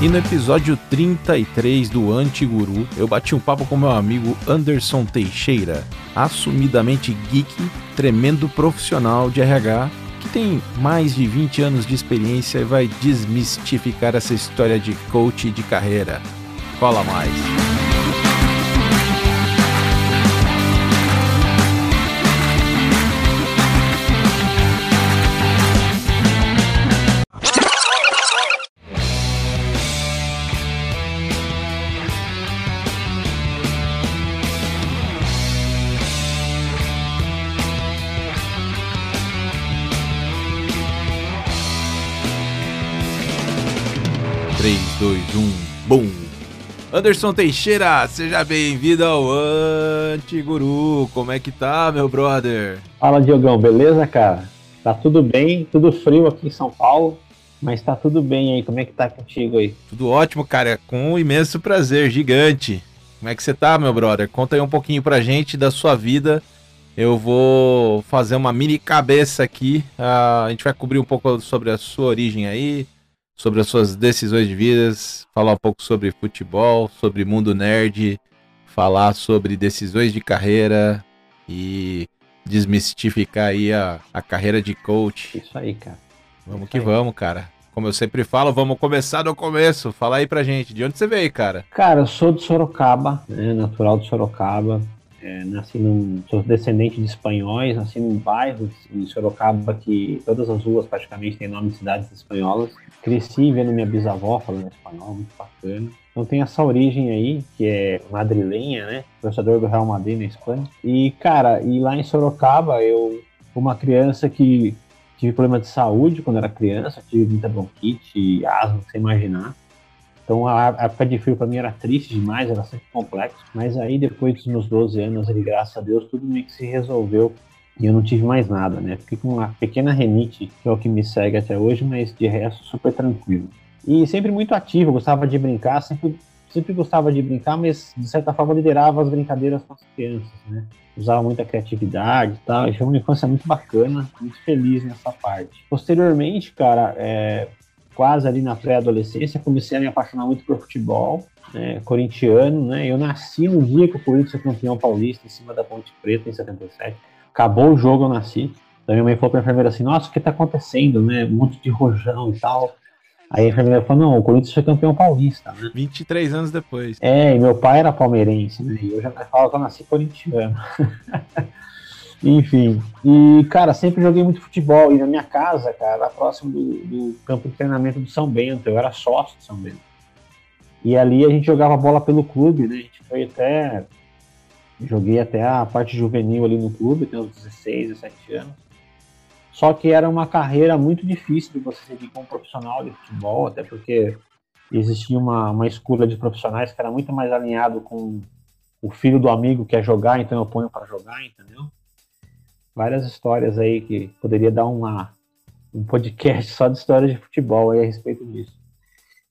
E no episódio 33 do Antiguru, eu bati um papo com meu amigo Anderson Teixeira, assumidamente geek, tremendo profissional de RH, que tem mais de 20 anos de experiência e vai desmistificar essa história de coach de carreira. Cola mais! 2, 1, BUM! Anderson Teixeira, seja bem-vindo ao Antiguru. Como é que tá, meu brother? Fala, Diogão, beleza, cara? Tá tudo bem, tudo frio aqui em São Paulo, mas tá tudo bem aí. Como é que tá contigo aí? Tudo ótimo, cara, com um imenso prazer, gigante. Como é que você tá, meu brother? Conta aí um pouquinho pra gente da sua vida. Eu vou fazer uma mini cabeça aqui. Uh, a gente vai cobrir um pouco sobre a sua origem aí, sobre as suas decisões de vidas, falar um pouco sobre futebol, sobre mundo nerd, falar sobre decisões de carreira e desmistificar aí a, a carreira de coach. Isso aí, cara. Vamos Isso que aí. vamos, cara. Como eu sempre falo, vamos começar do começo. Fala aí pra gente, de onde você veio, cara? Cara, eu sou de Sorocaba, né, natural de Sorocaba. É, nasci num. Sou descendente de espanhóis, nasci num bairro de Sorocaba que todas as ruas praticamente têm nome de cidades espanholas. Cresci vendo minha bisavó falando espanhol, muito bacana. Então tem essa origem aí, que é madrilenha, né? Torcedor do Real Madrid na Espanha. E, cara, e lá em Sorocaba, eu, uma criança que tive problema de saúde quando era criança, tive muita bronquite, asma, sem imaginar. Então a época de frio para mim era triste demais, era sempre complexo. Mas aí depois dos meus 12 anos, graças a Deus, tudo meio que se resolveu e eu não tive mais nada, né? Fiquei com uma pequena renite, que é o que me segue até hoje, mas de resto super tranquilo. E sempre muito ativo, gostava de brincar, sempre, sempre gostava de brincar, mas de certa forma liderava as brincadeiras com as crianças, né? Usava muita criatividade e tal, e foi uma infância muito bacana, muito feliz nessa parte. Posteriormente, cara, é, quase ali na pré-adolescência, comecei a me apaixonar muito por futebol, né, corintiano, né? Eu nasci no dia que o Corinthians foi campeão paulista, em cima da Ponte Preta, em 77. Acabou o jogo, eu nasci. Então minha mãe falou pra enfermeira assim, nossa, o que tá acontecendo, né? Um monte de rojão e tal. Aí a enfermeira falou, não, o Corinthians foi campeão paulista, né? 23 anos depois. É, e meu pai era palmeirense, né? E eu já falo que eu nasci corintiano. Enfim, e cara, sempre joguei muito futebol. E na minha casa, cara, era próximo do, do campo de treinamento do São Bento. Eu era sócio de São Bento. E ali a gente jogava bola pelo clube, né? A gente foi até. Joguei até a parte juvenil ali no clube, tem uns 16, 17 anos. Só que era uma carreira muito difícil de você seguir como profissional de futebol, até porque existia uma, uma escolha de profissionais que era muito mais alinhado com o filho do amigo que quer jogar, então eu ponho para jogar, entendeu? Várias histórias aí que poderia dar uma, um podcast só de história de futebol aí a respeito disso.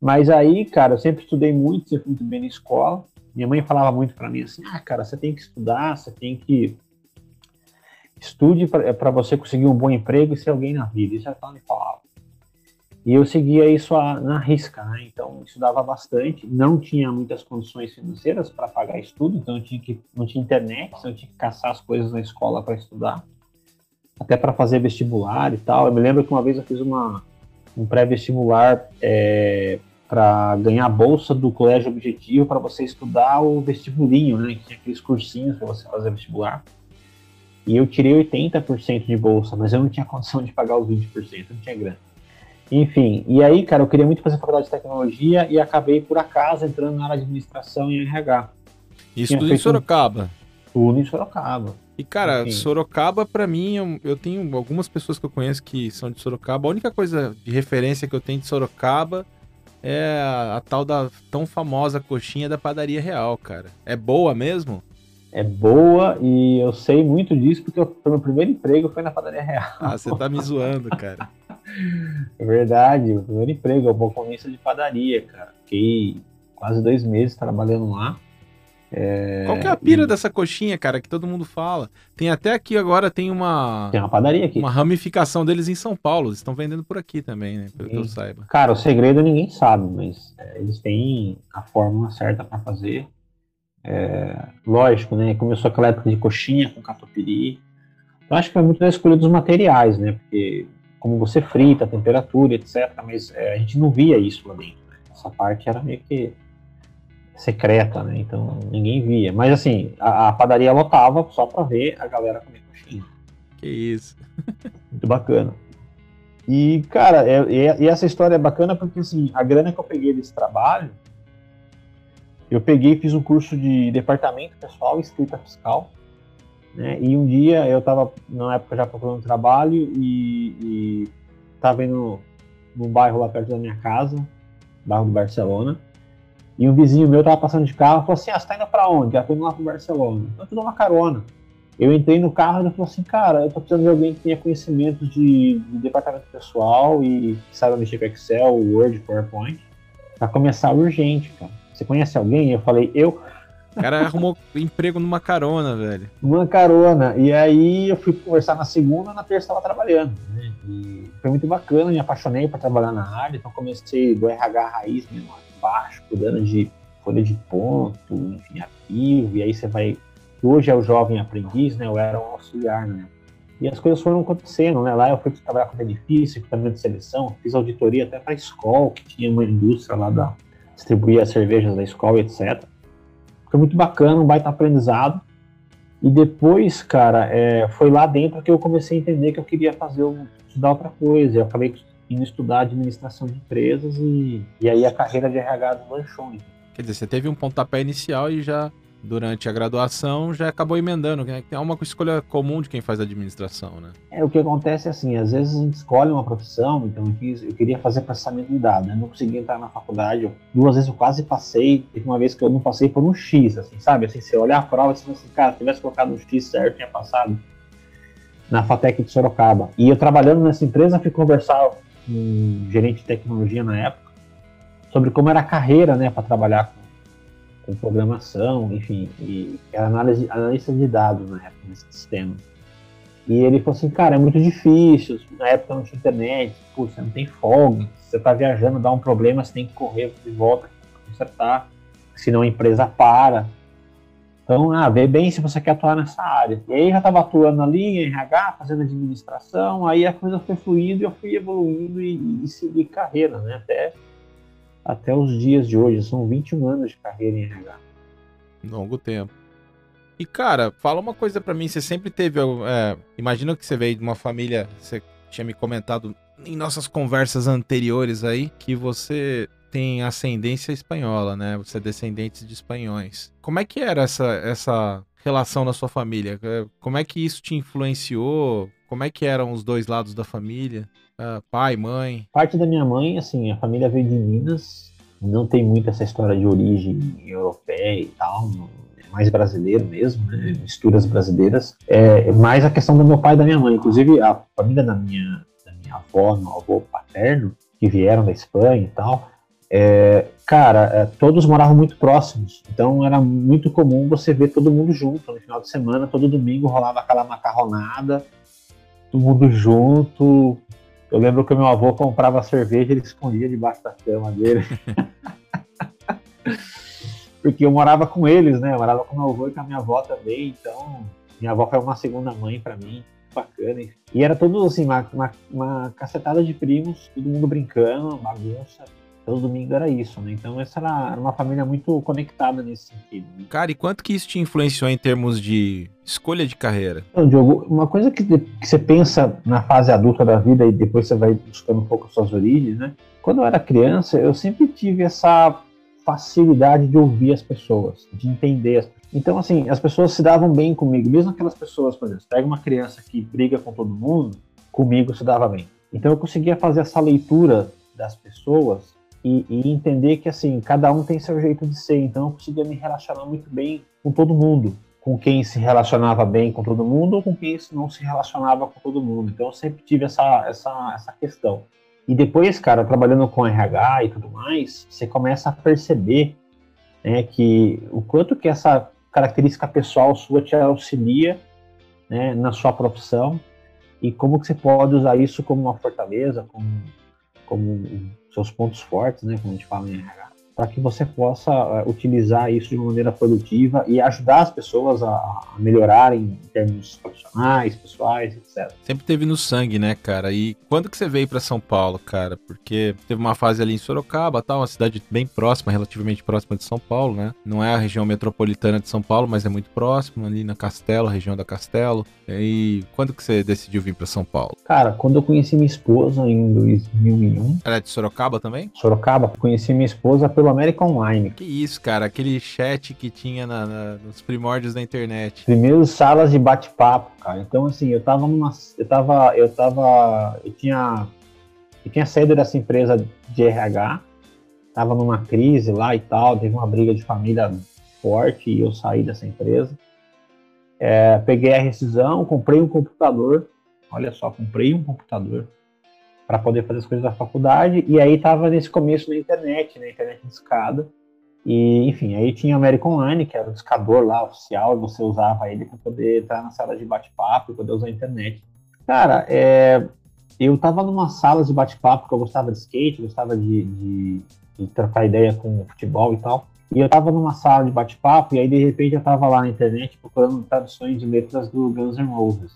Mas aí, cara, eu sempre estudei muito, sempre muito bem na escola. Minha mãe falava muito para mim assim: ah, cara, você tem que estudar, você tem que. Estude para você conseguir um bom emprego e ser alguém na vida. Isso é ela me falava. E eu seguia isso a, na risca, né? Então, estudava bastante. Não tinha muitas condições financeiras para pagar estudo, então eu tinha que, não tinha internet, então eu tinha que caçar as coisas na escola para estudar. Até para fazer vestibular e tal. Eu me lembro que uma vez eu fiz uma, um pré-vestibular é, para ganhar a bolsa do colégio objetivo para você estudar o vestibulinho, né? Que tinha aqueles cursinhos para você fazer vestibular. E eu tirei 80% de bolsa, mas eu não tinha condição de pagar os 20%, não tinha grana. Enfim, e aí, cara, eu queria muito fazer faculdade de tecnologia e acabei, por acaso, entrando na área de administração e RH. Isso tudo em feito um- Sorocaba. Tudo em Sorocaba. E, cara, Enfim. Sorocaba, pra mim, eu, eu tenho algumas pessoas que eu conheço que são de Sorocaba. A única coisa de referência que eu tenho de Sorocaba é a, a tal da tão famosa coxinha da padaria real, cara. É boa mesmo? É boa e eu sei muito disso porque o meu primeiro emprego foi na padaria real. Ah, você tá me zoando, cara. É verdade, o primeiro emprego, eu balconista de padaria, cara. Fiquei quase dois meses trabalhando lá. É... Qual que é a pira e... dessa coxinha, cara, que todo mundo fala? Tem até aqui agora, tem uma... Tem uma padaria aqui. Uma ramificação deles em São Paulo. Eles estão vendendo por aqui também, né? Pelo que eu saiba. Cara, o segredo ninguém sabe, mas é, eles têm a fórmula certa para fazer. É, lógico, né? Começou aquela época de coxinha com catupiry. Eu acho que foi muito da escolha dos materiais, né? Porque como você frita, a temperatura, etc. Mas é, a gente não via isso lá dentro. Né? Essa parte era meio que secreta, né? Então ninguém via. Mas assim, a, a padaria lotava só para ver a galera comer coxinha. Que isso. Muito bacana. E, cara, é, e essa história é bacana porque assim, a grana que eu peguei desse trabalho, eu peguei e fiz um curso de departamento pessoal e escrita fiscal. Né? E um dia eu estava, na época, já procurando trabalho e, estava indo num bairro lá perto da minha casa, bairro do Barcelona. E um vizinho meu tava passando de carro e falou assim: Ah, você tá indo pra onde? Já tô indo lá pro Barcelona. Então eu te dou uma carona. Eu entrei no carro e ele falou assim: Cara, eu tô precisando de alguém que tenha conhecimento de, de departamento pessoal e que saiba mexer com Excel, Word, PowerPoint. Pra começar urgente, cara. Você conhece alguém? Eu falei: Eu. O cara arrumou emprego numa carona, velho. Numa carona. E aí eu fui conversar na segunda, na terça estava trabalhando. Né? E foi muito bacana, me apaixonei para trabalhar na área, então comecei do RH raiz mesmo, baixo, cuidando de folha de ponto, enfim, arquivo, e aí você vai. Hoje é o jovem aprendiz, né? Eu era um auxiliar, né? E as coisas foram acontecendo, né? Lá eu fui trabalhar com benefício, equipamento de seleção, fiz auditoria até para a escola, que tinha uma indústria lá da distribuía as cervejas da escola, etc. Foi muito bacana, um baita aprendizado. E depois, cara, é, foi lá dentro que eu comecei a entender que eu queria fazer estudar outra coisa. Eu acabei indo estudar administração de empresas e, e aí a carreira de RH do lanchou. Quer dizer, você teve um pontapé inicial e já durante a graduação já acabou emendando, né? É uma escolha comum de quem faz administração, né? É, o que acontece é assim, às vezes a gente escolhe uma profissão, então eu, quis, eu queria fazer processamento de dados, né? não consegui entrar na faculdade, eu, duas vezes eu quase passei, teve uma vez que eu não passei por um X, assim, sabe? Assim, você olhar a prova e você fala assim, cara, se tivesse colocado um X certo, tinha passado na FATEC de Sorocaba. E eu trabalhando nessa empresa, fui conversar um gerente de tecnologia na época, sobre como era a carreira, né, para trabalhar com, com, programação, enfim, e era análise, analista de dados na época nesse sistema. E ele falou assim, cara, é muito difícil, na época não tinha internet, pô, você não tem folga, você tá viajando, dá um problema, você tem que correr de volta consertar, senão a empresa para. Então, ah, vê bem se você quer atuar nessa área. E aí já estava atuando ali em RH, fazendo administração, aí a coisa foi fluindo e eu fui evoluindo e, e segui carreira, né? Até, até os dias de hoje. São 21 anos de carreira em RH. Longo tempo. E, cara, fala uma coisa para mim. Você sempre teve. É, imagina que você veio de uma família. Você tinha me comentado em nossas conversas anteriores aí que você tem ascendência espanhola, né? Você é descendente de espanhóis. Como é que era essa, essa relação na sua família? É, como é que isso te influenciou? Como é que eram os dois lados da família? Uh, pai, mãe? Parte da minha mãe, assim, a família veio de Minas. Não tem muito essa história de origem europeia e tal. É mais brasileiro mesmo, né? Misturas brasileiras. É mais a questão do meu pai e da minha mãe. Inclusive, a família da minha, da minha avó, meu avô paterno, que vieram da Espanha e tal, é, cara, é, todos moravam muito próximos, então era muito comum você ver todo mundo junto no final de semana, todo domingo rolava aquela macarronada, todo mundo junto. Eu lembro que meu avô comprava cerveja, ele escondia debaixo da cama dele. Porque eu morava com eles, né? Eu morava com meu avô e com a minha avó também, então minha avó foi uma segunda mãe para mim, bacana. E era tudo assim, uma, uma, uma cacetada de primos, todo mundo brincando, bagunça todo domingo era isso, né? Então essa era, uma família muito conectada nesse sentido. Né? Cara, e quanto que isso te influenciou em termos de escolha de carreira? Então, Diogo, uma coisa que, que você pensa na fase adulta da vida e depois você vai buscando um pouco as suas origens, né? Quando eu era criança, eu sempre tive essa facilidade de ouvir as pessoas, de entender as pessoas. Então, assim, as pessoas se davam bem comigo, mesmo aquelas pessoas, por exemplo, pega uma criança que briga com todo mundo, comigo se dava bem. Então eu conseguia fazer essa leitura das pessoas e, e, entender que assim cada um tem seu jeito de ser. Então eu conseguia me relacionar muito bem com todo mundo, com quem se relacionava bem com todo mundo ou com quem não se relacionava com todo mundo. Então eu sempre tive essa essa essa questão. E depois, cara, trabalhando com RH e tudo mais, você começa a perceber né, que o quanto que essa característica pessoal sua te auxilia né, na sua profissão e como que você pode usar isso como uma fortaleza, como, como seus pontos fortes, né, como a gente fala em RH para que você possa uh, utilizar isso de maneira produtiva e ajudar as pessoas a, a melhorarem em termos profissionais, pessoais, etc. Sempre teve no sangue, né, cara? E quando que você veio para São Paulo, cara? Porque teve uma fase ali em Sorocaba, tá, uma cidade bem próxima, relativamente próxima de São Paulo, né? Não é a região metropolitana de São Paulo, mas é muito próximo ali na Castelo, região da Castelo. E quando que você decidiu vir para São Paulo? Cara, quando eu conheci minha esposa em 2001. Ela é de Sorocaba também? Sorocaba, conheci minha esposa pelo pelo América Online. Que isso, cara, aquele chat que tinha na, na, nos primórdios da internet. Primeiros salas de bate-papo, cara. Então, assim, eu tava numa. Eu tava. Eu tava. Eu tinha. Eu tinha saído dessa empresa de RH, tava numa crise lá e tal, teve uma briga de família forte e eu saí dessa empresa. É, peguei a rescisão, comprei um computador. Olha só, comprei um computador para poder fazer as coisas da faculdade. E aí tava nesse começo na internet, na internet de escada. E, enfim, aí tinha o American Online, que era o discador lá oficial, você usava ele para poder entrar na sala de bate-papo e poder usar a internet. Cara, é, eu tava numa sala de bate-papo que eu gostava de skate, gostava de, de, de trocar ideia com futebol e tal. E eu tava numa sala de bate-papo, e aí de repente eu tava lá na internet procurando traduções de letras do Guns N' Roses.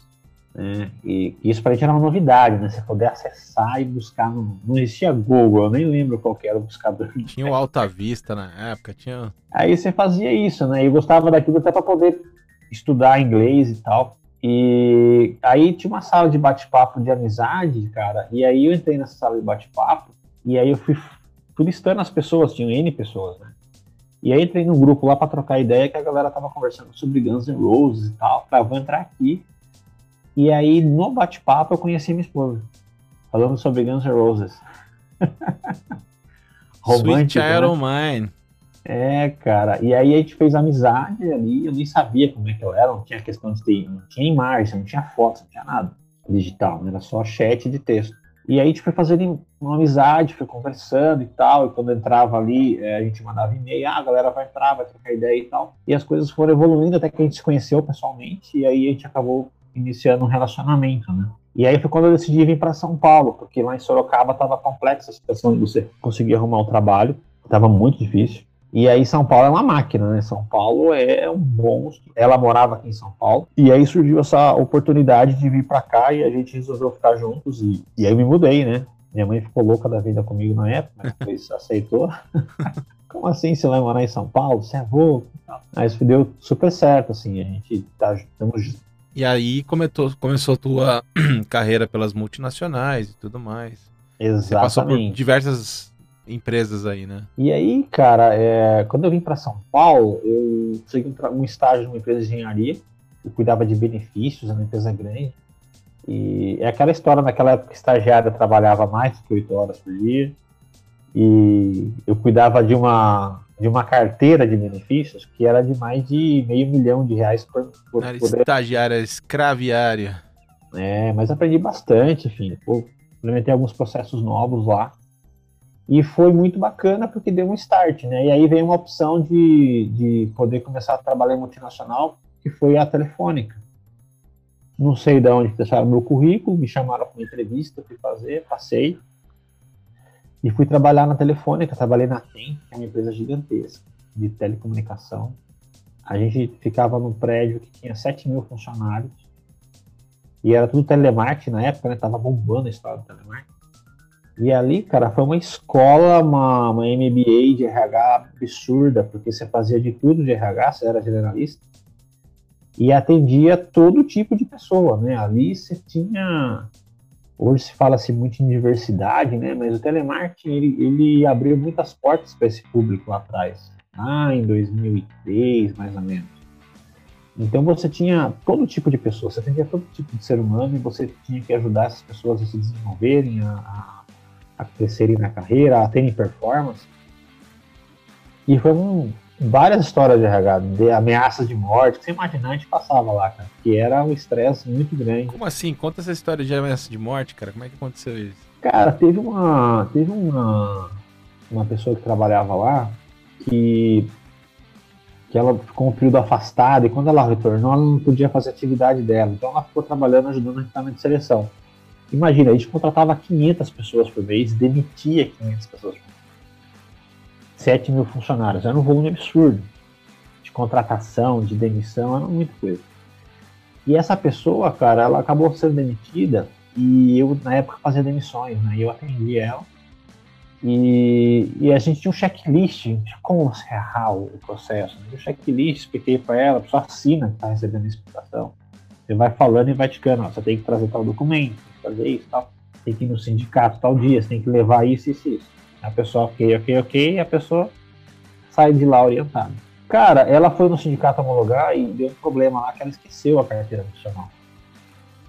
Né? E isso para a gente era uma novidade, né? Você poder acessar e buscar. No... Não existia Google, eu nem lembro qual era o buscador. Tinha o Alta Vista na época, tinha. Aí você fazia isso, né? Eu gostava daquilo até para poder estudar inglês e tal. E aí tinha uma sala de bate-papo de amizade, cara. E aí eu entrei nessa sala de bate-papo e aí eu fui, fui listando as pessoas, tinham N pessoas, né? E aí entrei num grupo lá para trocar ideia que a galera tava conversando sobre Guns N' Roses e tal. Falei, ah, vou entrar aqui e aí, no bate-papo, eu conheci minha esposa. Falando sobre Guns N' Roses. Romântico, Sweet Iron né? Mine. É, cara. E aí a gente fez amizade ali. Eu nem sabia como é que eu era. Não tinha questão de ter. Não tinha imagem, não tinha foto, não tinha nada digital. Era só chat de texto. E aí a gente foi fazendo uma amizade, foi conversando e tal. E quando entrava ali, é, a gente mandava e-mail. Ah, a galera vai entrar, vai trocar ideia e tal. E as coisas foram evoluindo até que a gente se conheceu pessoalmente. E aí a gente acabou iniciando um relacionamento, né? E aí foi quando eu decidi vir para São Paulo, porque lá em Sorocaba estava complexa a situação de você conseguir arrumar um trabalho, estava muito difícil. E aí São Paulo é uma máquina, né? São Paulo é um monstro. Ela morava aqui em São Paulo. E aí surgiu essa oportunidade de vir para cá e a gente resolveu ficar juntos. E, e aí eu me mudei, né? Minha mãe ficou louca da vida comigo na época, mas depois aceitou. Como assim você vai morar em São Paulo? Você é louco? Mas deu super certo, assim. A gente tá, estamos e aí começou, começou a tua carreira pelas multinacionais e tudo mais. Exatamente. Você passou por diversas empresas aí, né? E aí, cara, é, quando eu vim para São Paulo, eu consegui um estágio numa empresa de engenharia. Eu cuidava de benefícios, uma empresa grande. E é aquela história, naquela época, estagiária trabalhava mais de 8 horas por dia. E eu cuidava de uma de uma carteira de benefícios que era de mais de meio milhão de reais por, por era poder... estagiária, escraviária. É, mas aprendi bastante, enfim. Implementei alguns processos novos lá. E foi muito bacana porque deu um start, né? E aí veio uma opção de, de poder começar a trabalhar em multinacional, que foi a Telefônica. Não sei de onde deixaram meu currículo, me chamaram para uma entrevista, fui fazer, passei. E fui trabalhar na Telefônica, trabalhei na TEM, que é uma empresa gigantesca de telecomunicação. A gente ficava num prédio que tinha 7 mil funcionários. E era tudo telemarketing na época, né? Tava bombando a história do telemarketing. E ali, cara, foi uma escola, uma, uma MBA de RH absurda, porque você fazia de tudo de RH, você era generalista. E atendia todo tipo de pessoa, né? Ali você tinha Hoje se fala-se muito em diversidade, né? Mas o telemarketing ele, ele abriu muitas portas para esse público lá atrás, lá em 2003, mais ou menos. Então você tinha todo tipo de pessoa, você tinha todo tipo de ser humano e você tinha que ajudar essas pessoas a se desenvolverem, a, a, a crescerem na carreira, a terem performance. E foi um, várias histórias de RH, de ameaças de morte, que você imaginar, a gente passava lá, cara. Que era um estresse muito grande. Como assim? Conta essa história de ameaça de morte, cara. Como é que aconteceu isso? Cara, teve uma. Teve uma, uma pessoa que trabalhava lá que que ela ficou um período afastada e quando ela retornou, ela não podia fazer a atividade dela. Então ela ficou trabalhando, ajudando no recrutamento de seleção. Imagina, a gente contratava 500 pessoas por mês, demitia 500 pessoas por mês. 7 mil funcionários. Era um volume absurdo de contratação, de demissão, era muita coisa. E essa pessoa, cara, ela acabou sendo demitida e eu, na época, fazia demissões, né? Eu atendi ela. E, e, a gente tinha um checklist de como você errar o processo. Né? O checklist, expliquei para ela, a pessoa assina que está recebendo a explicação. Você vai falando e vai ticando, ó, você tem que trazer tal documento, fazer isso, tal. Tem que ir no sindicato tal dia, você tem que levar isso, isso, isso. A pessoa, ok, ok, ok, e a pessoa sai de lá orientada. Cara, ela foi no sindicato homologar e deu um problema lá que ela esqueceu a carteira profissional.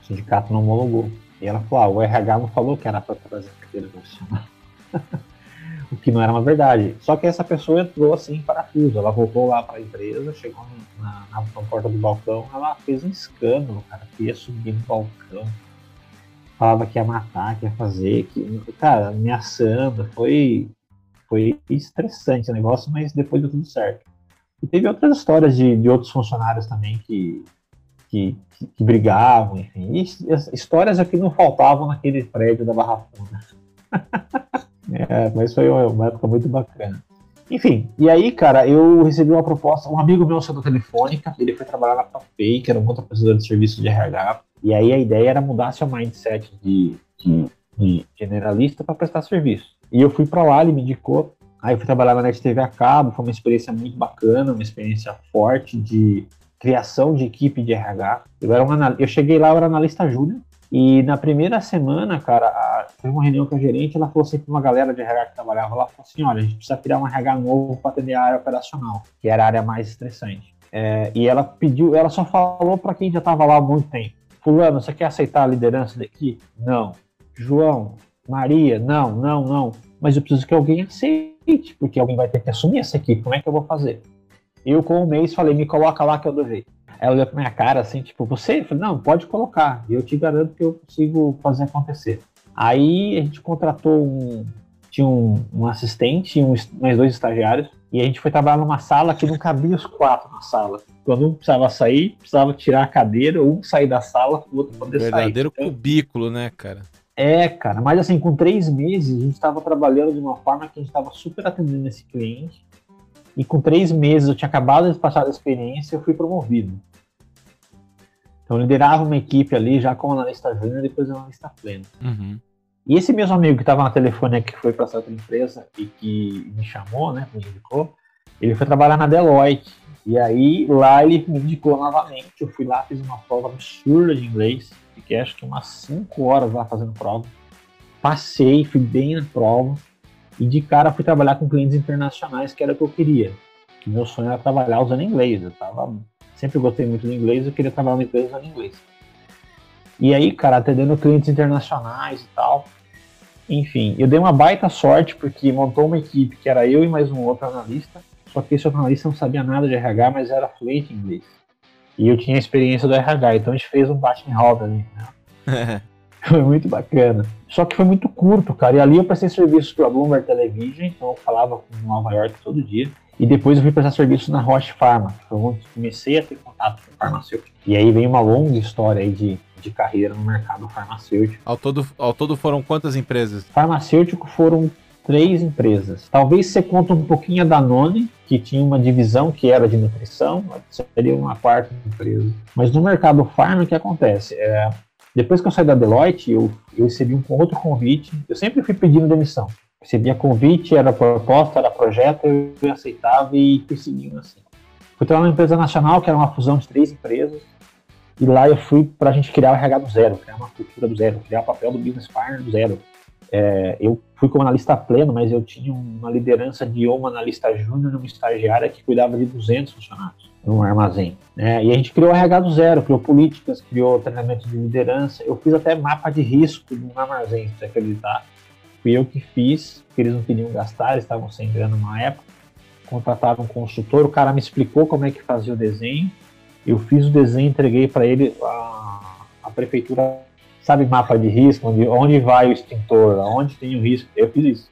O sindicato não homologou. E ela falou: ah, o RH não falou que era para trazer a carteira profissional. o que não era uma verdade. Só que essa pessoa entrou assim em parafuso. Ela voltou lá para a empresa, chegou na, na, na, porta do balcão, ela fez um escândalo, cara, que ia subir no balcão. Falava que ia matar, que ia fazer, que, cara, ameaçando. Foi, foi estressante o negócio, mas depois deu tudo certo. E teve outras histórias de, de outros funcionários também que, que, que, que brigavam, enfim. E histórias aqui não faltavam naquele prédio da Barra Funda. É, mas foi uma época muito bacana. Enfim, e aí, cara, eu recebi uma proposta. Um amigo meu saiu da Telefônica, ele foi trabalhar na ProPay, que era um outro prestador de serviço de RH. E aí a ideia era mudar seu mindset de, de, de generalista para prestar serviço. E eu fui para lá, ele me indicou. Aí eu fui trabalhar na NetTV a cabo, foi uma experiência muito bacana, uma experiência forte de criação de equipe de RH. Eu, era um, eu cheguei lá, eu era analista júnior, e na primeira semana, cara, a, teve uma reunião com a gerente, ela falou assim para uma galera de RH que trabalhava lá, falou assim, olha, a gente precisa criar um RH novo para atender a área operacional, que era a área mais estressante. É, e ela pediu, ela só falou para quem já estava lá há muito tempo. Fulano, você quer aceitar a liderança daqui? Não. João, Maria, não, não, não. Mas eu preciso que alguém aceite, porque alguém vai ter que assumir essa equipe. Como é que eu vou fazer? Eu, com um mês, falei, me coloca lá que eu dou jeito. Ela olhou pra minha cara assim, tipo, você? Eu falei, não, pode colocar. Eu te garanto que eu consigo fazer acontecer. Aí a gente contratou um. Tinha um, um assistente e um, mais dois estagiários. E a gente foi trabalhar numa sala que não cabia os quatro na sala. Quando um precisava sair, precisava tirar a cadeira, um sair da sala, o outro poder Verdadeiro sair. Verdadeiro cubículo, né, cara? É, cara, mas assim, com três meses, a gente estava trabalhando de uma forma que a gente estava super atendendo esse cliente. E com três meses, eu tinha acabado de passar a experiência, eu fui promovido. Então eu liderava uma equipe ali já como analista júnior e depois analista pleno. Uhum. E esse mesmo amigo que estava na telefone que foi para essa outra empresa e que me chamou, né, me indicou, ele foi trabalhar na Deloitte. E aí lá ele me indicou novamente. Eu fui lá, fiz uma prova absurda de inglês. Fiquei acho que umas 5 horas lá fazendo prova. Passei, fui bem na prova. E de cara fui trabalhar com clientes internacionais, que era o que eu queria. Que meu sonho era trabalhar usando inglês. Eu tava sempre gostei muito do inglês, eu queria trabalhar numa empresa usando inglês. E aí, cara, atendendo clientes internacionais e tal. Enfim, eu dei uma baita sorte porque montou uma equipe que era eu e mais um outro analista. Só que esse outro analista não sabia nada de RH, mas era fluente em inglês. E eu tinha a experiência do RH, então a gente fez um bate em roda ali, né? foi muito bacana. Só que foi muito curto, cara. E ali eu prestei serviço para a Bloomberg Television, então eu falava com Nova York todo dia. E depois eu fui prestar serviço na Roche Pharma, foi onde comecei a ter contato com farmacêutico. E aí vem uma longa história aí de, de carreira no mercado farmacêutico. Ao todo, ao todo foram quantas empresas? Farmacêutico foram três empresas. Talvez você conta um pouquinho a Danone, que tinha uma divisão que era de nutrição, seria uma quarta empresa. Mas no mercado farma, o que acontece? É, depois que eu saí da Deloitte, eu, eu recebi um outro convite. Eu sempre fui pedindo demissão recebia convite, era proposta, era projeto, eu aceitava e fui seguindo assim. Fui trabalhar numa empresa nacional, que era uma fusão de três empresas, e lá eu fui para a gente criar o RH do zero, criar uma cultura do zero, criar o papel do business partner do zero. É, eu fui como analista pleno, mas eu tinha uma liderança de uma analista júnior, uma estagiária que cuidava de 200 funcionários num armazém. Né? E a gente criou o RH do zero, criou políticas, criou treinamento de liderança. Eu fiz até mapa de risco num armazém, se você acreditar. Fui eu que fiz, porque eles não queriam gastar, eles estavam sem grana numa época. Contrataram um consultor, o cara me explicou como é que fazia o desenho. Eu fiz o desenho, entreguei para ele a, a, prefeitura, sabe, mapa de risco, onde, onde vai o extintor, onde tem o risco. Eu fiz isso.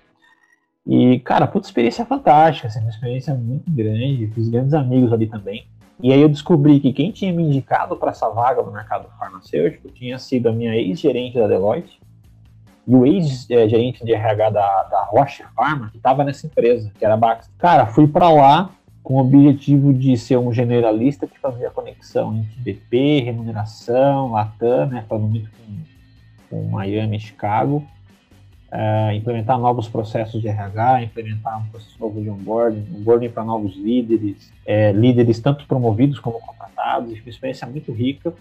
E, cara, puta experiência fantástica, assim, uma experiência muito grande, fiz grandes amigos ali também. E aí eu descobri que quem tinha me indicado para essa vaga no mercado farmacêutico tinha sido a minha ex-gerente da Deloitte e o ex-gerente de RH da, da Roche Pharma, que estava nessa empresa, que era a Bax. Cara, fui para lá com o objetivo de ser um generalista que fazia conexão entre BP, remuneração, Latam, né, falando muito com, com Miami, Chicago, uh, implementar novos processos de RH, implementar um processo novo de onboarding, onboarding para novos líderes, é, líderes tanto promovidos como contratados, uma experiência muito rica.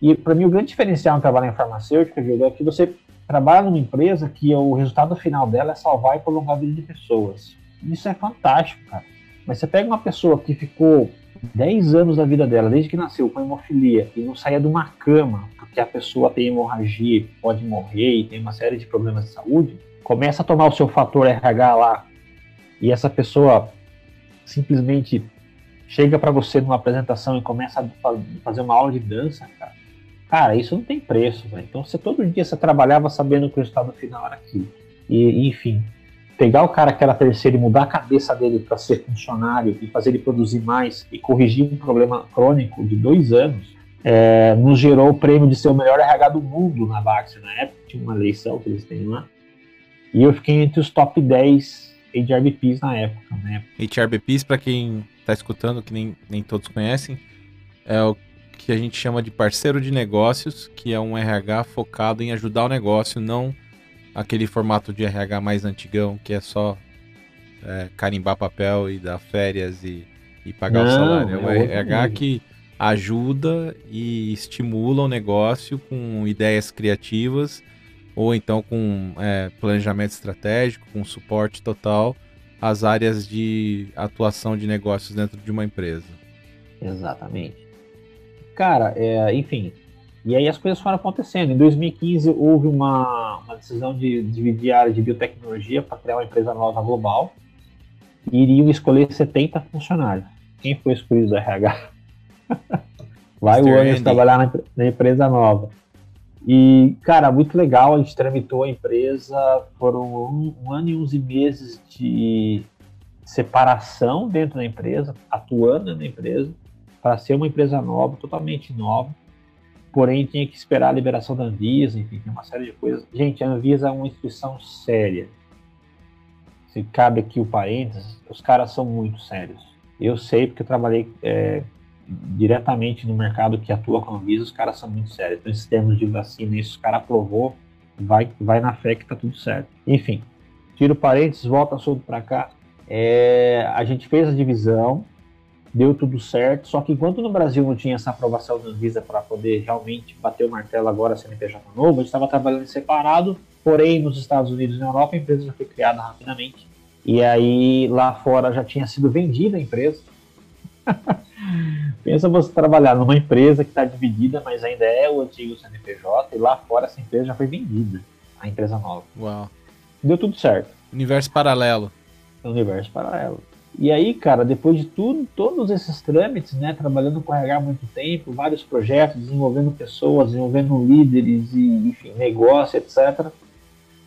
E para mim o grande diferencial em trabalhar em farmacêutica, Júlio, é que você trabalha numa empresa que o resultado final dela é salvar e prolongar a vida de pessoas. Isso é fantástico, cara. Mas você pega uma pessoa que ficou 10 anos da vida dela, desde que nasceu, com hemofilia, e não saía de uma cama, porque a pessoa tem hemorragia, pode morrer e tem uma série de problemas de saúde, começa a tomar o seu fator RH lá, e essa pessoa simplesmente chega para você numa apresentação e começa a fazer uma aula de dança, cara. Cara, isso não tem preço, velho. Então, você todo dia você trabalhava sabendo que o resultado final era aquilo. E, enfim, pegar o cara que era terceiro e mudar a cabeça dele para ser funcionário e fazer ele produzir mais e corrigir um problema crônico de dois anos, é, nos gerou o prêmio de ser o melhor RH do mundo na Baxter na época, tinha uma eleição que eles têm lá. E eu fiquei entre os top 10 HRBPs na época. Né? HRBPs, para quem está escutando, que nem, nem todos conhecem, é o que a gente chama de parceiro de negócios, que é um RH focado em ajudar o negócio, não aquele formato de RH mais antigão, que é só é, carimbar papel e dar férias e, e pagar Não, o salário. É um é RH que ajuda e estimula o negócio com ideias criativas ou então com é, planejamento estratégico, com suporte total às áreas de atuação de negócios dentro de uma empresa. Exatamente. Cara, é, enfim, e aí as coisas foram acontecendo. Em 2015 houve uma, uma decisão de dividir a área de biotecnologia para criar uma empresa nova global. E iriam escolher 70 funcionários. Quem foi escolhido do RH? Vai Mr. o Anderson trabalhar na, na, empresa nova. E, cara, muito legal, a gente tramitou a empresa, foram um, um ano e 11 meses de separação dentro da empresa, atuando na empresa, para ser uma empresa nova, totalmente nova porém tinha que esperar a liberação da Anvisa, enfim, tem uma série de coisas. Gente, a Anvisa é uma instituição séria. Se cabe aqui o parênteses, os caras são muito sérios. Eu sei porque eu trabalhei é, diretamente no mercado que atua com a Anvisa, os caras são muito sérios. Então, esses termos de vacina, isso os caras aprovou, vai, vai na fé que tá tudo certo. Enfim, tiro parênteses, volta assunto para cá. É, a gente fez a divisão, deu tudo certo. Só que enquanto no Brasil não tinha essa aprovação da Anvisa para poder realmente bater o martelo agora CNPJ novo, a gente estava trabalhando separado. Porém, nos Estados Unidos e na Europa, a empresa já foi criada rapidamente. E aí, lá fora já tinha sido vendida a empresa. Pensa você trabalhar numa empresa que está dividida, mas ainda é o antigo CNPJ, e lá fora essa empresa já foi vendida, a empresa nova. Uau. Deu tudo certo. Universo paralelo. Universo paralelo. E aí, cara, depois de tudo, todos esses trâmites, né, trabalhando com RH há muito tempo, vários projetos, desenvolvendo pessoas, desenvolvendo líderes e, enfim, negócio, etc.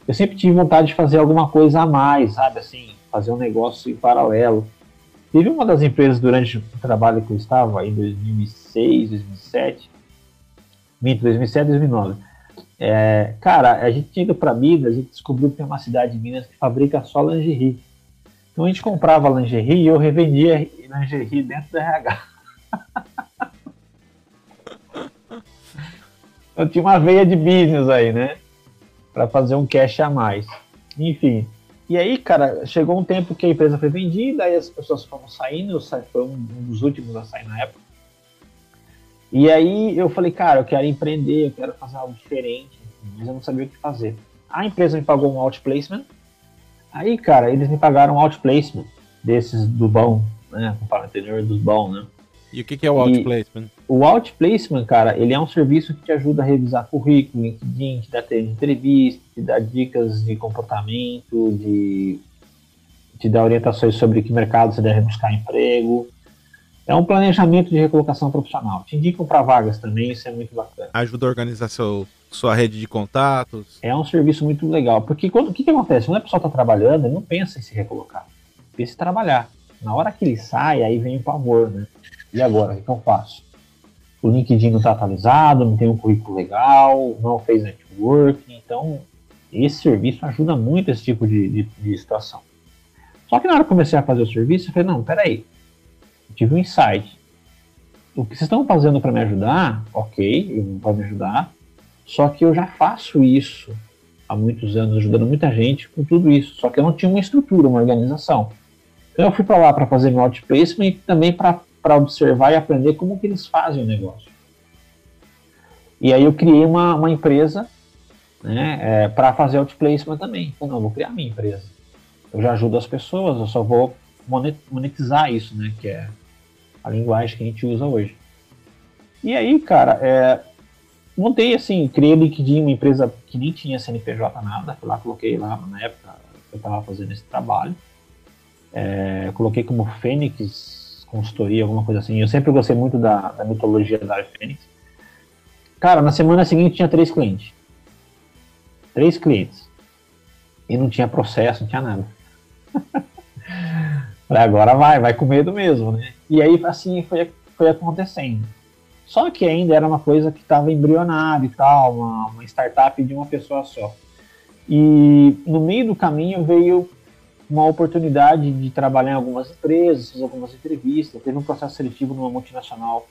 Eu sempre tive vontade de fazer alguma coisa a mais, sabe, assim, fazer um negócio em paralelo. Teve uma das empresas durante o trabalho que eu estava, em 2006, 2007, 2007, 2009. É, cara, a gente tinha ido para Minas, gente descobriu que tem uma cidade de Minas que fabrica só lingerie. Então a gente comprava lingerie e eu revendia lingerie dentro do RH. eu tinha uma veia de business aí, né? Para fazer um cash a mais. Enfim. E aí, cara, chegou um tempo que a empresa foi vendida, aí as pessoas foram saindo, eu saí, foi um dos últimos a sair na época. E aí eu falei, cara, eu quero empreender, eu quero fazer algo diferente, mas eu não sabia o que fazer. A empresa me pagou um outplacement, Aí, cara, eles me pagaram um outplacement desses do bom, né? Para anterior dos bom, né? E o que, que é o outplacement? O outplacement, cara, ele é um serviço que te ajuda a revisar currículo, LinkedIn, te dá entrevista, te dá dicas de comportamento, de te dá orientações sobre que mercado você deve buscar emprego. É um planejamento de recolocação profissional. Te indicam para vagas também, isso é muito bacana. Ajuda a organizar seu, sua rede de contatos. É um serviço muito legal. Porque quando, o que, que acontece? Quando a pessoa está trabalhando, ele não pensa em se recolocar. Pensa em trabalhar. Na hora que ele sai, aí vem o pavor, né? E agora, o que, que eu faço? O LinkedIn não está atualizado, não tem um currículo legal, não fez networking. Então, esse serviço ajuda muito esse tipo de, de, de situação. Só que na hora que eu comecei a fazer o serviço, eu falei, não, peraí, tive um insight. O que vocês estão fazendo para me ajudar, ok, pode me ajudar, só que eu já faço isso há muitos anos, ajudando muita gente com tudo isso, só que eu não tinha uma estrutura, uma organização. Então eu fui para lá para fazer meu outplacement e também para observar e aprender como que eles fazem o negócio. E aí eu criei uma, uma empresa né, é, para fazer outplacement também. Então, não, vou criar minha empresa. Eu já ajudo as pessoas, eu só vou monetizar isso, né, que é a linguagem que a gente usa hoje. E aí, cara, é, montei assim, criei LinkedIn, uma empresa que nem tinha CNPJ nada, lá, coloquei lá na época que eu estava fazendo esse trabalho. É, coloquei como Fênix Consultoria, alguma coisa assim. Eu sempre gostei muito da, da mitologia da Fênix. Cara, na semana seguinte tinha três clientes. Três clientes. E não tinha processo, não tinha nada. Falei, agora vai, vai com medo mesmo, né? E aí, assim, foi, foi acontecendo. Só que ainda era uma coisa que estava embrionada e tal, uma, uma startup de uma pessoa só. E no meio do caminho veio uma oportunidade de trabalhar em algumas empresas, algumas entrevistas, teve um processo seletivo numa multinacional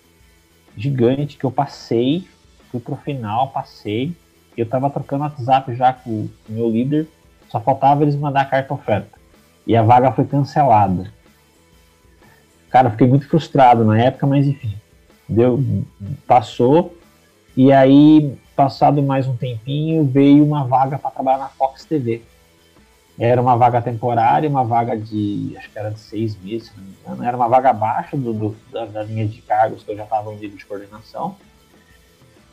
gigante que eu passei, fui pro final, passei, eu estava trocando WhatsApp já com o meu líder, só faltava eles mandar a carta oferta. E a vaga foi cancelada. Cara, fiquei muito frustrado na época, mas enfim, deu, passou. E aí, passado mais um tempinho, veio uma vaga para trabalhar na Fox TV. Era uma vaga temporária, uma vaga de, acho que era de seis meses, não me engano. Era uma vaga abaixo do, do da, da, linha de cargos que eu já estava em nível de coordenação.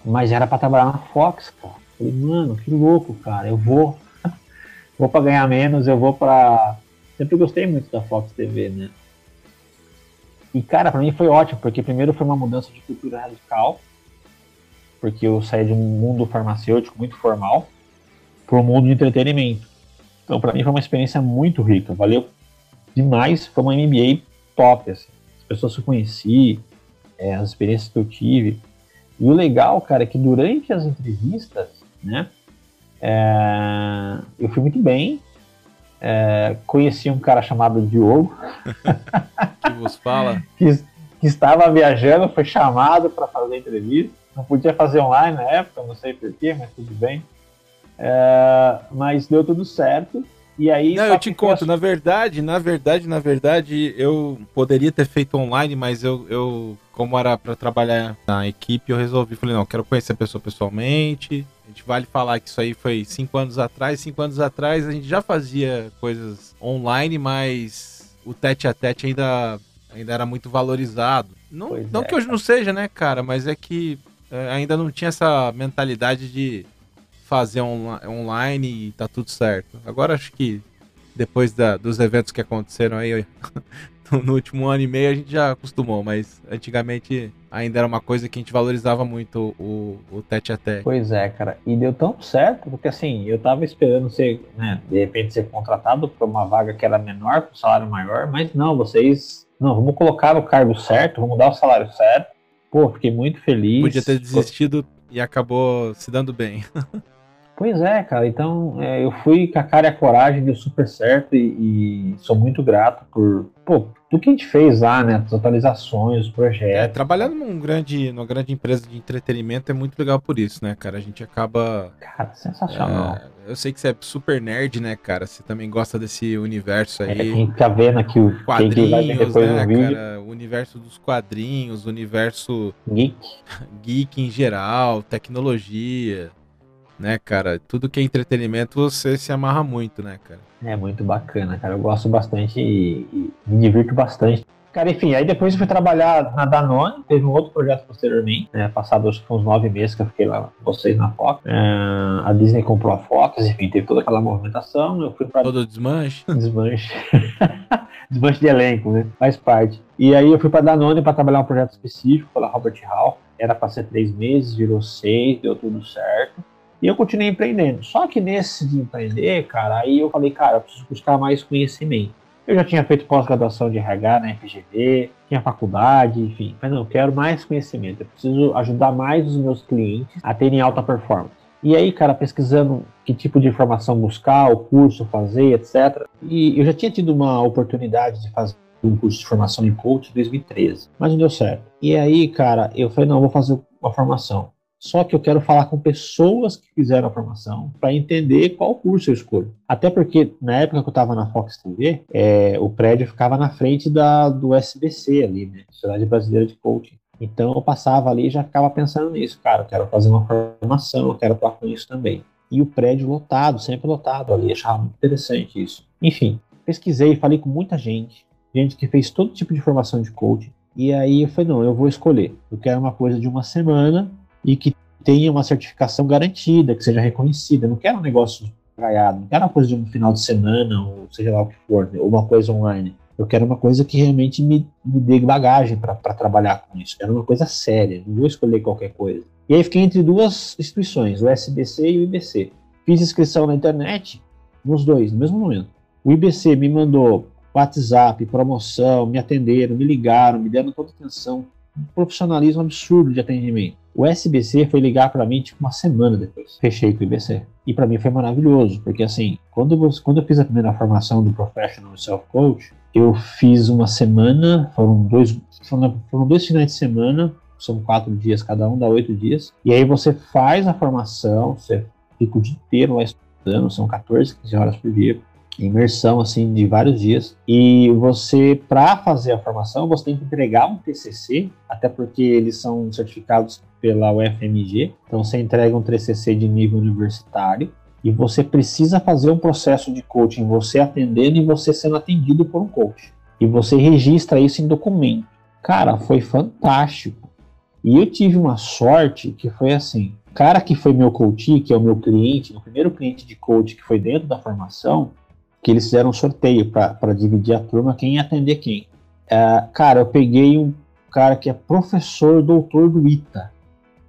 Mas era para trabalhar na Fox, cara. Falei, mano, que louco, cara. Eu vou. vou para ganhar menos, eu vou para. Sempre gostei muito da Fox TV, né? E, cara, para mim foi ótimo, porque primeiro foi uma mudança de cultura radical, porque eu saí de um mundo farmacêutico muito formal para um mundo de entretenimento. Então, para mim foi uma experiência muito rica, valeu demais. Foi uma MBA top, assim. as pessoas que eu conheci, é, as experiências que eu tive. E o legal, cara, é que durante as entrevistas, né, é, eu fui muito bem. É, conheci um cara chamado Diogo. que vos fala? que, que estava viajando, foi chamado para fazer entrevista. Não podia fazer online na época, não sei porquê, mas tudo bem. É, mas deu tudo certo. E aí. Não, eu te conto, na verdade, na verdade, na verdade, eu poderia ter feito online, mas eu, eu como era para trabalhar na equipe, eu resolvi, falei, não, quero conhecer a pessoa pessoalmente. Gente vale falar que isso aí foi cinco anos atrás. Cinco anos atrás a gente já fazia coisas online, mas o tete a tete ainda, ainda era muito valorizado. Não, não é, que hoje não seja, né, cara, mas é que é, ainda não tinha essa mentalidade de fazer on online e tá tudo certo. Agora acho que depois da, dos eventos que aconteceram aí no último ano e meio a gente já acostumou, mas antigamente ainda era uma coisa que a gente valorizava muito o, o tete a tete. Pois é, cara. E deu tão certo, porque assim, eu tava esperando ser, né, de repente ser contratado para uma vaga que era menor, com salário maior, mas não, vocês. Não, vamos colocar o cargo certo, vamos dar o salário certo. Pô, fiquei muito feliz. Podia ter desistido e acabou se dando bem. Pois é, cara. Então é, eu fui com a cara e a coragem, deu super certo e, e, sou muito grato por pô, tudo que a gente fez lá, né? As atualizações, os projetos. É, trabalhando num grande, numa grande empresa de entretenimento é muito legal por isso, né, cara? A gente acaba. Cara, sensacional. É, eu sei que você é super nerd, né, cara? Você também gosta desse universo aí. É, quem tá vendo aqui o quadrinhos, né, cara? O universo dos quadrinhos, o universo geek, geek em geral, tecnologia né, cara? Tudo que é entretenimento você se amarra muito, né, cara? É muito bacana, cara. Eu gosto bastante e, e me divirto bastante. Cara, enfim, aí depois eu fui trabalhar na Danone, teve um outro projeto posteriormente, né? Passado acho que uns nove meses que eu fiquei lá com vocês na Fox. A Disney comprou a Fox, enfim, teve toda aquela movimentação. Eu fui pra. Todo desmanche. Desmanche. desmanche de elenco, né? Faz parte. E aí eu fui pra Danone para trabalhar um projeto específico pela Robert Hall. Era para ser três meses, virou seis, deu tudo certo. E eu continuei empreendendo. Só que nesse de empreender, cara, aí eu falei, cara, eu preciso buscar mais conhecimento. Eu já tinha feito pós-graduação de RH na FGV, tinha faculdade, enfim. Mas não, eu quero mais conhecimento. Eu preciso ajudar mais os meus clientes a terem alta performance. E aí, cara, pesquisando que tipo de informação buscar, o curso fazer, etc. E eu já tinha tido uma oportunidade de fazer um curso de formação em coach em 2013, mas não deu certo. E aí, cara, eu falei, não, eu vou fazer uma formação. Só que eu quero falar com pessoas que fizeram a formação para entender qual curso eu escolho. Até porque na época que eu estava na Fox TV, é, o prédio ficava na frente da, do SBC ali, né? Sociedade Brasileira de Coaching. Então eu passava ali e já ficava pensando nisso, cara, eu quero fazer uma formação, eu quero atuar com isso também. E o prédio lotado, sempre lotado ali, achava muito interessante isso. Enfim, pesquisei, falei com muita gente, gente que fez todo tipo de formação de coaching. E aí eu falei, não, eu vou escolher. Eu quero uma coisa de uma semana e que tenha uma certificação garantida, que seja reconhecida. Eu não quero um negócio gaiado, não quero uma coisa de um final de semana, ou seja lá o que for, ou uma coisa online. Eu quero uma coisa que realmente me, me dê bagagem para trabalhar com isso. Eu quero uma coisa séria, não vou escolher qualquer coisa. E aí fiquei entre duas instituições, o SBC e o IBC. Fiz inscrição na internet, nos dois, no mesmo momento. O IBC me mandou WhatsApp, promoção, me atenderam, me ligaram, me deram toda atenção. Um profissionalismo absurdo de atendimento. O SBC foi ligar para mim tipo uma semana depois. Fechei com o IBC. E para mim foi maravilhoso, porque assim, quando eu, quando eu fiz a primeira formação do Professional Self Coach, eu fiz uma semana, foram dois, foram, foram dois finais de semana, são quatro dias cada um, dá oito dias. E aí você faz a formação, você fica o dia inteiro lá estudando, são 14, 15 horas por dia imersão assim de vários dias. E você para fazer a formação você tem que entregar um TCC até porque eles são certificados pela UFMG então você entrega um TCC de nível universitário e você precisa fazer um processo de coaching você atendendo e você sendo atendido por um coach. E você registra isso em documento. Cara foi fantástico. E eu tive uma sorte que foi assim cara que foi meu coach que é o meu cliente o primeiro cliente de coach que foi dentro da formação que eles fizeram um sorteio para dividir a turma, quem ia atender quem. É, cara, eu peguei um cara que é professor, doutor do ITA,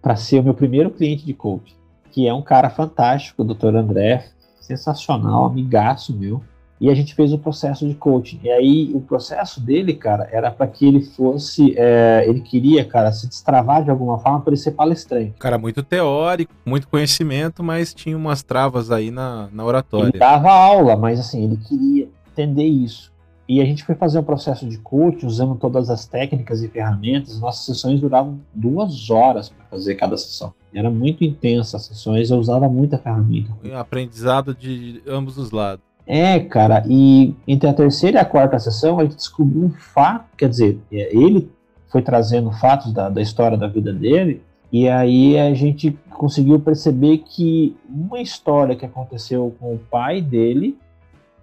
para ser o meu primeiro cliente de coach, que é um cara fantástico, o doutor André, sensacional, amigaço meu e a gente fez o processo de coaching. E aí o processo dele, cara, era para que ele fosse, é, ele queria, cara, se destravar de alguma forma para ele ser palestrante. Cara, muito teórico, muito conhecimento, mas tinha umas travas aí na, na oratória. Ele dava aula, mas assim, ele queria entender isso. E a gente foi fazer um processo de coaching usando todas as técnicas e ferramentas. Nossas sessões duravam duas horas para fazer cada sessão. Era muito intensa as sessões, eu usava muita ferramenta. Aprendizado de ambos os lados. É, cara, e entre a terceira e a quarta sessão a gente descobriu um fato, quer dizer, é, ele foi trazendo fatos da, da história da vida dele, e aí a gente conseguiu perceber que uma história que aconteceu com o pai dele,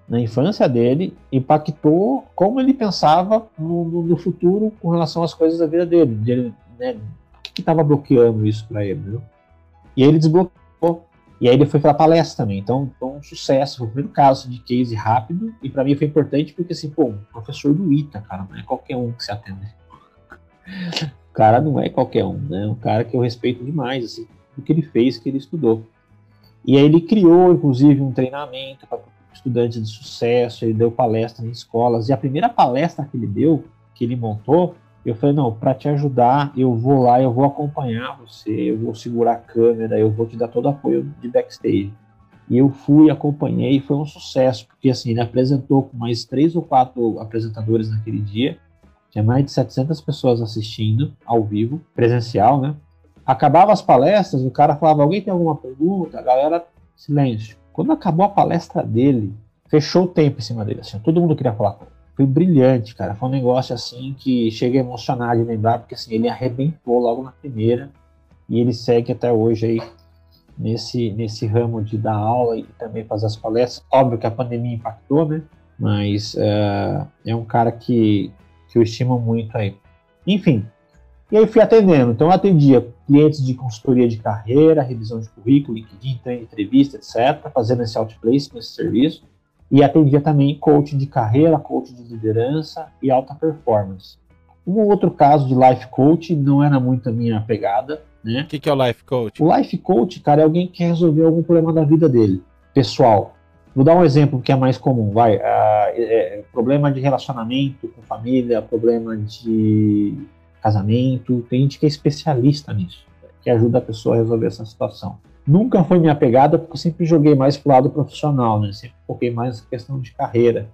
na infância dele, impactou como ele pensava no, no, futuro com relação às coisas da vida dele. dele né? O que estava bloqueando isso para ele? Viu? E ele desbloqueou e aí ele foi para palestra também. Então foi um sucesso. Foi o primeiro caso de case rápido. E para mim foi importante porque, assim, pô, professor do ITA, cara, não é qualquer um que se atende. O cara não é qualquer um, né? Um cara que eu respeito demais, assim, do que ele fez, que ele estudou. E aí ele criou, inclusive, um treinamento para estudantes de sucesso. Ele deu palestra em escolas. E a primeira palestra que ele deu, que ele montou, eu falei, não, para te ajudar, eu vou lá, eu vou acompanhar você, eu vou segurar a câmera, eu vou te dar todo apoio de backstage. E eu fui, acompanhei, foi um sucesso, porque assim, ele apresentou com mais três ou quatro apresentadores naquele dia, tinha mais de 700 pessoas assistindo ao vivo, presencial, né? Acabava as palestras, o cara falava, alguém tem alguma pergunta? A galera, silêncio. Quando acabou a palestra dele, fechou o tempo em cima dele, assim, todo mundo queria falar com ele foi brilhante, cara. Foi um negócio assim que chega a emocionar de lembrar, porque assim, ele arrebentou logo na primeira e ele segue até hoje aí nesse, nesse ramo de dar aula e também fazer as palestras. Óbvio que a pandemia impactou, né? Mas uh, é um cara que que eu estimo muito aí. Enfim, e aí fui atendendo. Então eu atendia clientes de consultoria de carreira, revisão de currículo, LinkedIn, entrevista, etc., fazendo esse outplacement, esse serviço. E atendia também coach de carreira, coach de liderança e alta performance. Um outro caso de life coach não era muito a minha pegada, né? O que, que é o life coach? O life coach, cara, é alguém que quer resolver algum problema da vida dele, pessoal. Vou dar um exemplo que é mais comum, vai. Uh, é, problema de relacionamento com família, problema de casamento. Tem gente que é especialista nisso, que ajuda a pessoa a resolver essa situação. Nunca foi minha pegada, porque eu sempre joguei mais pro lado profissional, né? Sempre foquei mais na questão de carreira.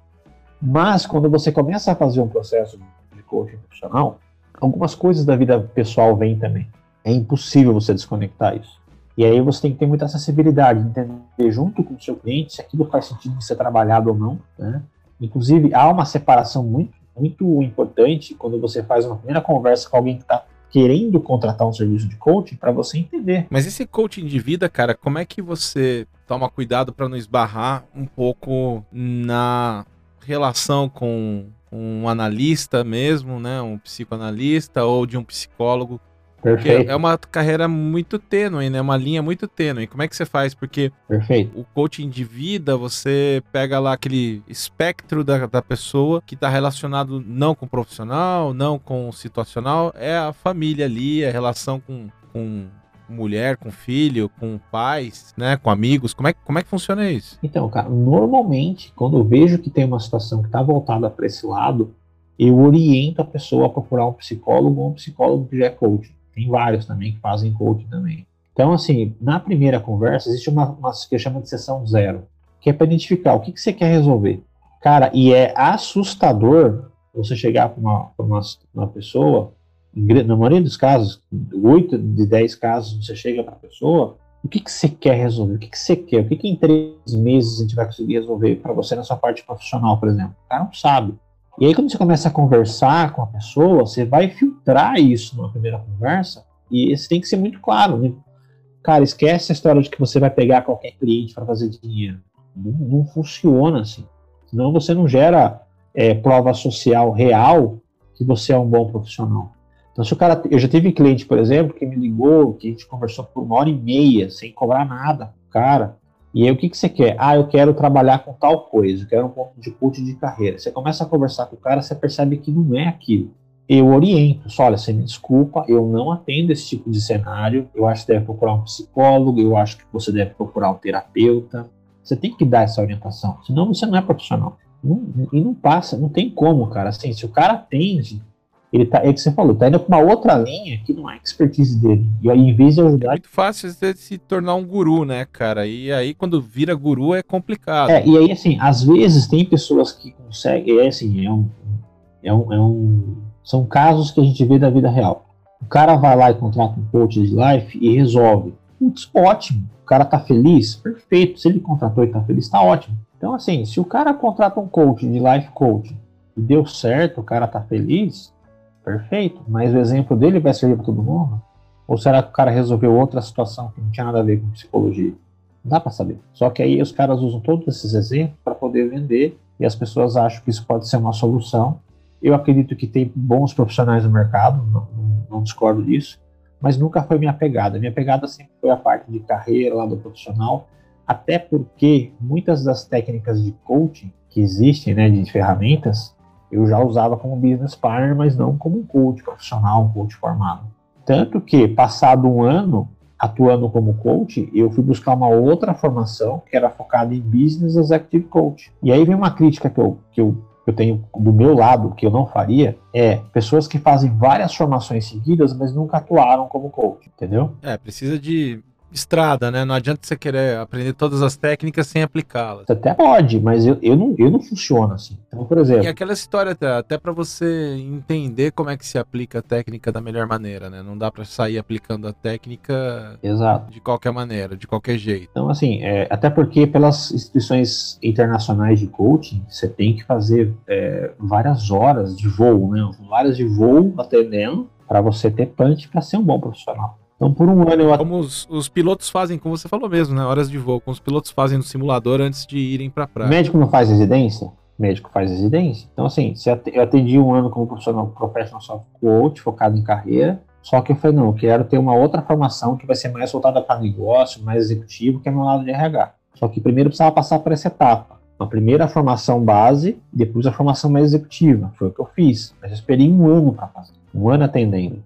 Mas quando você começa a fazer um processo de coaching profissional, algumas coisas da vida pessoal vêm também. É impossível você desconectar isso. E aí você tem que ter muita acessibilidade, entender junto com o seu cliente se aquilo faz sentido de ser trabalhado ou não. Né? Inclusive, há uma separação muito, muito importante quando você faz uma primeira conversa com alguém que está querendo contratar um serviço de coaching para você entender. Mas esse coaching de vida, cara, como é que você toma cuidado para não esbarrar um pouco na relação com um analista mesmo, né, um psicoanalista ou de um psicólogo Perfeito. é uma carreira muito tênue, né? Uma linha muito tênue. Como é que você faz? Porque Perfeito. o coaching de vida, você pega lá aquele espectro da, da pessoa que está relacionado não com o profissional, não com o situacional, é a família ali, a relação com, com mulher, com filho, com pais, né, com amigos? Como é, como é que funciona isso? Então, cara, normalmente, quando eu vejo que tem uma situação que está voltada para esse lado, eu oriento a pessoa a procurar um psicólogo ou um psicólogo que já é coach. Tem vários também que fazem coaching também. Então, assim, na primeira conversa, existe uma, uma que chama de sessão zero, que é para identificar o que, que você quer resolver. Cara, e é assustador você chegar para uma, uma, uma pessoa, na maioria dos casos, 8 de 10 casos, você chega para a pessoa, o que, que você quer resolver? O que, que você quer? O que, que em três meses a gente vai conseguir resolver para você na sua parte profissional, por exemplo? O cara não sabe. E aí, quando você começa a conversar com a pessoa, você vai filtrar isso numa primeira conversa e você tem que ser muito claro. Né? Cara, esquece a história de que você vai pegar qualquer cliente para fazer dinheiro. Não, não, funciona assim. Senão você não gera é, prova social real que você é um bom profissional. Então, se o cara. Eu já tive cliente, por exemplo, que me ligou, que a gente conversou por uma hora e meia, sem cobrar nada. Cara, e aí o que, que você quer? Ah, eu quero trabalhar com tal coisa, eu quero um ponto de coach de carreira. Você começa a conversar com o cara, você percebe que não é aquilo. Eu oriento, só olha, você me desculpa, eu não atendo esse tipo de cenário, eu acho que deve procurar um psicólogo, eu acho que você deve procurar um terapeuta. Você tem que dar essa orientação, senão você não é profissional. Não, e não passa, não tem como, cara. Assim, se o cara atende ele tá, é o que você falou, tá indo para uma outra linha que não é expertise dele. E aí, em vez de ajudar. É muito fácil você se tornar um guru, né, cara? E aí, quando vira guru, é complicado. É, e aí, assim, às vezes tem pessoas que conseguem. É assim, é um, é um, é um. São casos que a gente vê da vida real. O cara vai lá e contrata um coach de life e resolve. Putz, ótimo. O cara tá feliz? Perfeito. Se ele contratou e tá feliz, tá ótimo. Então, assim, se o cara contrata um coach de life coach e deu certo, o cara tá feliz, Perfeito, mas o exemplo dele vai servir para todo mundo? Ou será que o cara resolveu outra situação que não tinha nada a ver com psicologia? Não dá para saber. Só que aí os caras usam todos esses exemplos para poder vender e as pessoas acham que isso pode ser uma solução. Eu acredito que tem bons profissionais no mercado, não, não, não discordo disso, mas nunca foi minha pegada. Minha pegada sempre foi a parte de carreira lá do profissional, até porque muitas das técnicas de coaching que existem, né, de ferramentas, eu já usava como business partner, mas não como um coach profissional, um coach formado. Tanto que, passado um ano atuando como coach, eu fui buscar uma outra formação que era focada em Business Executive Coach. E aí vem uma crítica que eu, que eu, que eu tenho do meu lado, que eu não faria, é pessoas que fazem várias formações seguidas, mas nunca atuaram como coach, entendeu? É, precisa de estrada, né? Não adianta você querer aprender todas as técnicas sem aplicá-las. Você até pode, mas eu, eu, não, eu não funciono assim. Então, por exemplo. E aquela história até, até para você entender como é que se aplica a técnica da melhor maneira, né? Não dá para sair aplicando a técnica Exato. de qualquer maneira, de qualquer jeito. Então, assim, é, até porque pelas instituições internacionais de coaching, você tem que fazer é, várias horas de voo, né? Várias de voo atendendo para você ter punch para ser um bom profissional. Então, por um ano eu. Como os, os, pilotos fazem, como você falou mesmo, né? Horas de voo, como os pilotos fazem no simulador antes de irem pra praia. O médico não faz residência? médico faz residência. Então, assim, eu atendi um ano como profissional professional soft coach, focado em carreira, só que eu falei, não, eu quero ter uma outra formação que vai ser mais voltada para negócio, mais executivo, que é no lado de RH. Só que primeiro precisava passar por essa etapa. Uma primeira formação base, depois a formação mais executiva. Foi o que eu fiz. Mas eu esperei um ano para fazer. Um ano atendendo.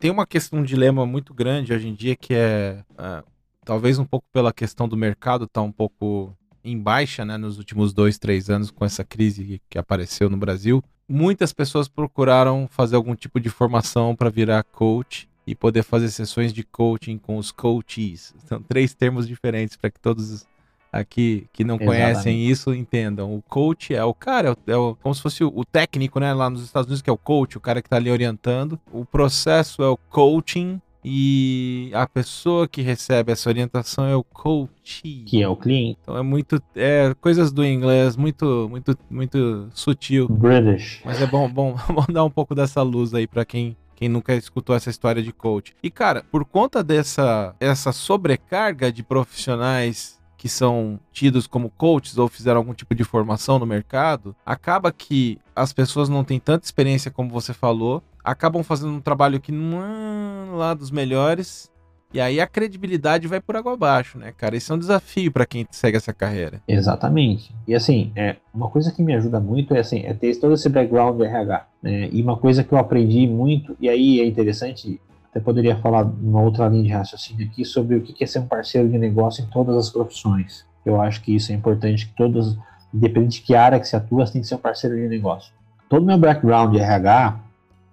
Tem uma questão, um dilema muito grande hoje em dia que é, é talvez um pouco pela questão do mercado tá um pouco em baixa, né, nos últimos dois, três anos com essa crise que apareceu no Brasil. Muitas pessoas procuraram fazer algum tipo de formação para virar coach e poder fazer sessões de coaching com os coaches. São três termos diferentes para que todos aqui que não Exatamente. conhecem isso entendam. O coach é o cara, é, o, é o, como se fosse o, técnico, né? Lá nos Estados Unidos, que é o coach, o cara que está ali orientando. O processo é o coaching. E a pessoa que recebe essa orientação é o coach. Que é o cliente. Então é muito. É coisas do inglês, muito, muito, muito sutil. British. Mas é bom, bom, bom dar um pouco dessa luz aí para quem quem nunca escutou essa história de coach. E cara, por conta dessa essa sobrecarga de profissionais que são tidos como coaches ou fizeram algum tipo de formação no mercado, acaba que as pessoas não têm tanta experiência como você falou, acabam fazendo um trabalho que não é lá dos melhores e aí a credibilidade vai por água abaixo, né, cara? Isso é um desafio para quem segue essa carreira. Exatamente. E assim, é, uma coisa que me ajuda muito é assim, é ter todo esse background do RH. Né? E uma coisa que eu aprendi muito, e aí é interessante, até poderia falar numa outra linha de raciocínio aqui sobre o que é ser um parceiro de negócio em todas as profissões. Eu acho que isso é importante que todas, independente de que área que se atua, você tem que ser um parceiro de negócio. Todo meu background de RH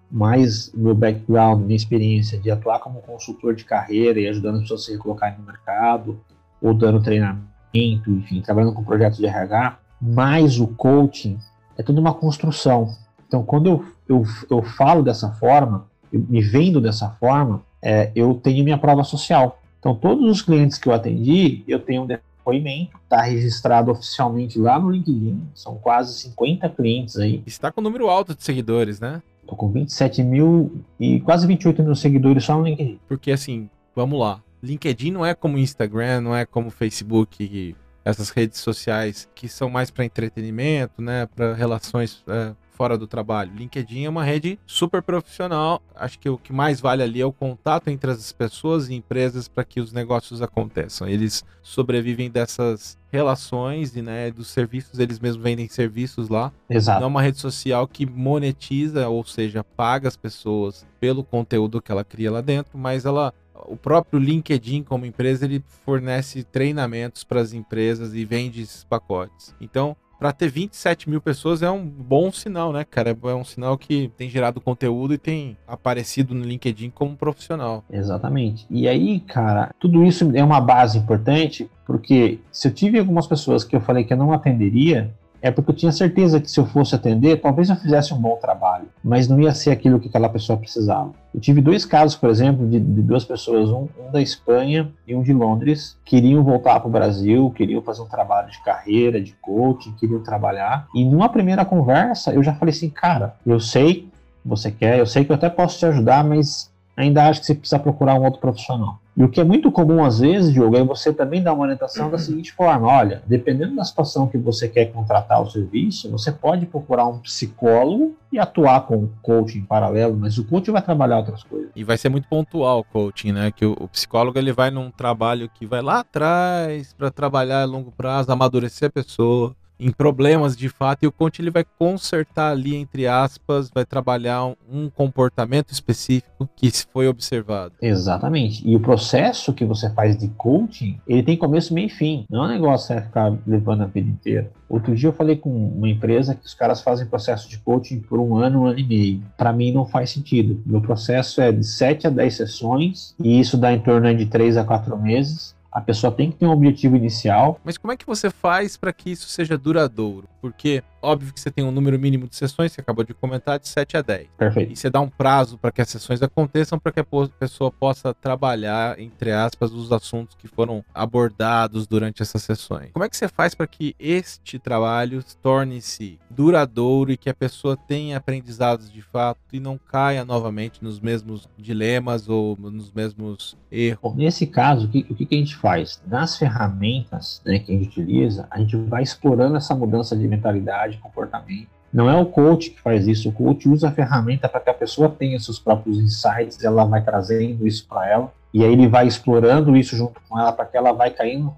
mais meu background, minha experiência de atuar como consultor de carreira e ajudando as pessoas a se recolocarem no mercado, ou dando treinamento, enfim, trabalhando com projetos de RH, mais o coaching, é tudo uma construção. Então, quando eu, eu, eu falo dessa forma, eu me vendo dessa forma, é, eu tenho minha prova social. Então, todos os clientes que eu atendi, eu tenho um depoimento, está registrado oficialmente lá no LinkedIn, são quase 50 clientes aí. Está com um número alto de seguidores, né? Tô com 27 mil e quase 28 mil seguidores só no LinkedIn. Porque assim, vamos lá. LinkedIn não é como Instagram, não é como Facebook, essas redes sociais que são mais para entretenimento, né, para relações é, fora do trabalho. LinkedIn é uma rede super profissional. Acho que o que mais vale ali é o contato entre as pessoas e empresas para que os negócios aconteçam. Eles sobrevivem dessas relações e né, dos serviços, eles mesmos vendem serviços lá. Exato. Não é uma rede social que monetiza, ou seja, paga as pessoas pelo conteúdo que ela cria lá dentro, mas ela o próprio LinkedIn como empresa ele fornece treinamentos para as empresas e vende esses pacotes. Então para ter 27 mil pessoas é um bom sinal, né, cara? É um sinal que tem gerado conteúdo e tem aparecido no LinkedIn como profissional. Exatamente. E aí, cara, tudo isso é uma base importante, porque se eu tive algumas pessoas que eu falei que eu não atenderia, é porque eu tinha certeza que se eu fosse atender, talvez eu fizesse um bom trabalho, mas não ia ser aquilo que aquela pessoa precisava. Eu tive dois casos, por exemplo, de, de duas pessoas, um, um, da Espanha e um de Londres, queriam voltar para o Brasil, queriam fazer um trabalho de carreira, de coaching, queriam trabalhar. E numa primeira conversa, eu já falei assim, cara, eu sei você quer, eu sei que eu até posso te ajudar, mas ainda acho que você precisa procurar um outro profissional. E o que é muito comum às vezes, Diogo, é você também dar uma orientação da seguinte forma: olha, dependendo da situação que você quer contratar o serviço, você pode procurar um psicólogo e atuar com o coaching em paralelo, mas o coaching vai trabalhar outras coisas. E vai ser muito pontual o coaching, né? Que o, o psicólogo ele vai num trabalho que vai lá atrás para trabalhar a longo prazo, amadurecer a pessoa em problemas de fato e o coach ele vai consertar ali entre aspas, vai trabalhar um, comportamento específico que foi observado. Exatamente. E o processo que você faz de coaching, ele tem começo, meio e fim. Não é um negócio vai ficar levando a vida inteira. Outro dia eu falei com uma empresa que os caras fazem processo de coaching por um ano, um ano e meio. Para mim não faz sentido. Meu processo é de 7 a 10 sessões e isso dá em torno de 3 a 4 meses a pessoa tem que ter um objetivo inicial. Mas como é que você faz para que isso seja duradouro? Porque óbvio que você tem um número mínimo de sessões, você acabou de comentar, de 7 a 10. Perfeito. E você dá um prazo para que as sessões aconteçam, para que a pessoa possa trabalhar, entre aspas, os assuntos que foram abordados durante essas sessões. Como é que você faz para que este trabalho torne-se duradouro e que a pessoa tenha aprendizados de fato e não caia novamente nos mesmos dilemas ou nos mesmos erros? Nesse caso, o que, o que a gente faz? Nas ferramentas né, que a gente utiliza, a gente vai explorando essa mudança de mentalidade, comportamento. Não é o coach que faz isso, o coach usa a ferramenta para que a pessoa tenha seus próprios insights, ela vai trazendo isso para ela, e aí ele vai explorando isso junto com ela para que ela vai caindo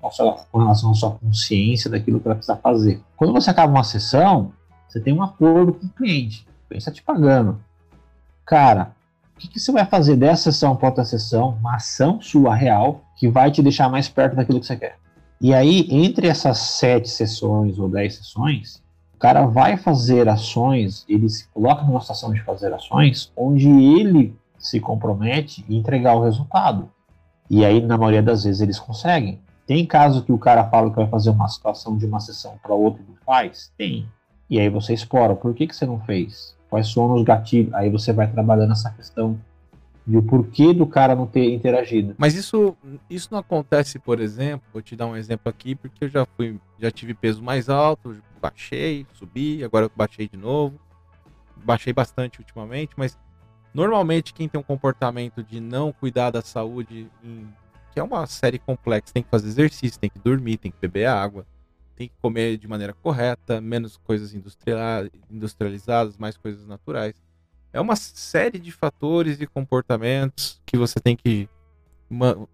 com relação à sua consciência daquilo que ela precisa fazer. Quando você acaba uma sessão, você tem um acordo com o cliente, o cliente está te pagando. Cara, o que, que, você vai fazer dessa sessão para outra sessão, uma ação sua real, que vai te deixar mais perto daquilo que você quer? E aí, entre essas sete sessões ou dez sessões, o cara vai fazer ações, ele se coloca numa situação de fazer ações onde ele se compromete em entregar o resultado. E aí, na maioria das vezes, eles conseguem. Tem caso que o cara fala que vai fazer uma situação de uma sessão para outra e não faz? Tem. E aí você explora. Por que, que você não fez? Quais foram os gatilhos? Aí você vai trabalhando essa questão e o porquê do cara não ter interagido. Mas isso, isso não acontece, por exemplo, vou te dar um exemplo aqui, porque eu já fui, já tive peso mais alto, baixei, subi, agora baixei de novo. Baixei bastante ultimamente, mas normalmente quem tem um comportamento de não cuidar da saúde, em, que é uma série complexa, tem que fazer exercício, tem que dormir, tem que beber água, tem que comer de maneira correta, menos coisas industrializadas, mais coisas naturais é uma série de fatores e comportamentos que você tem que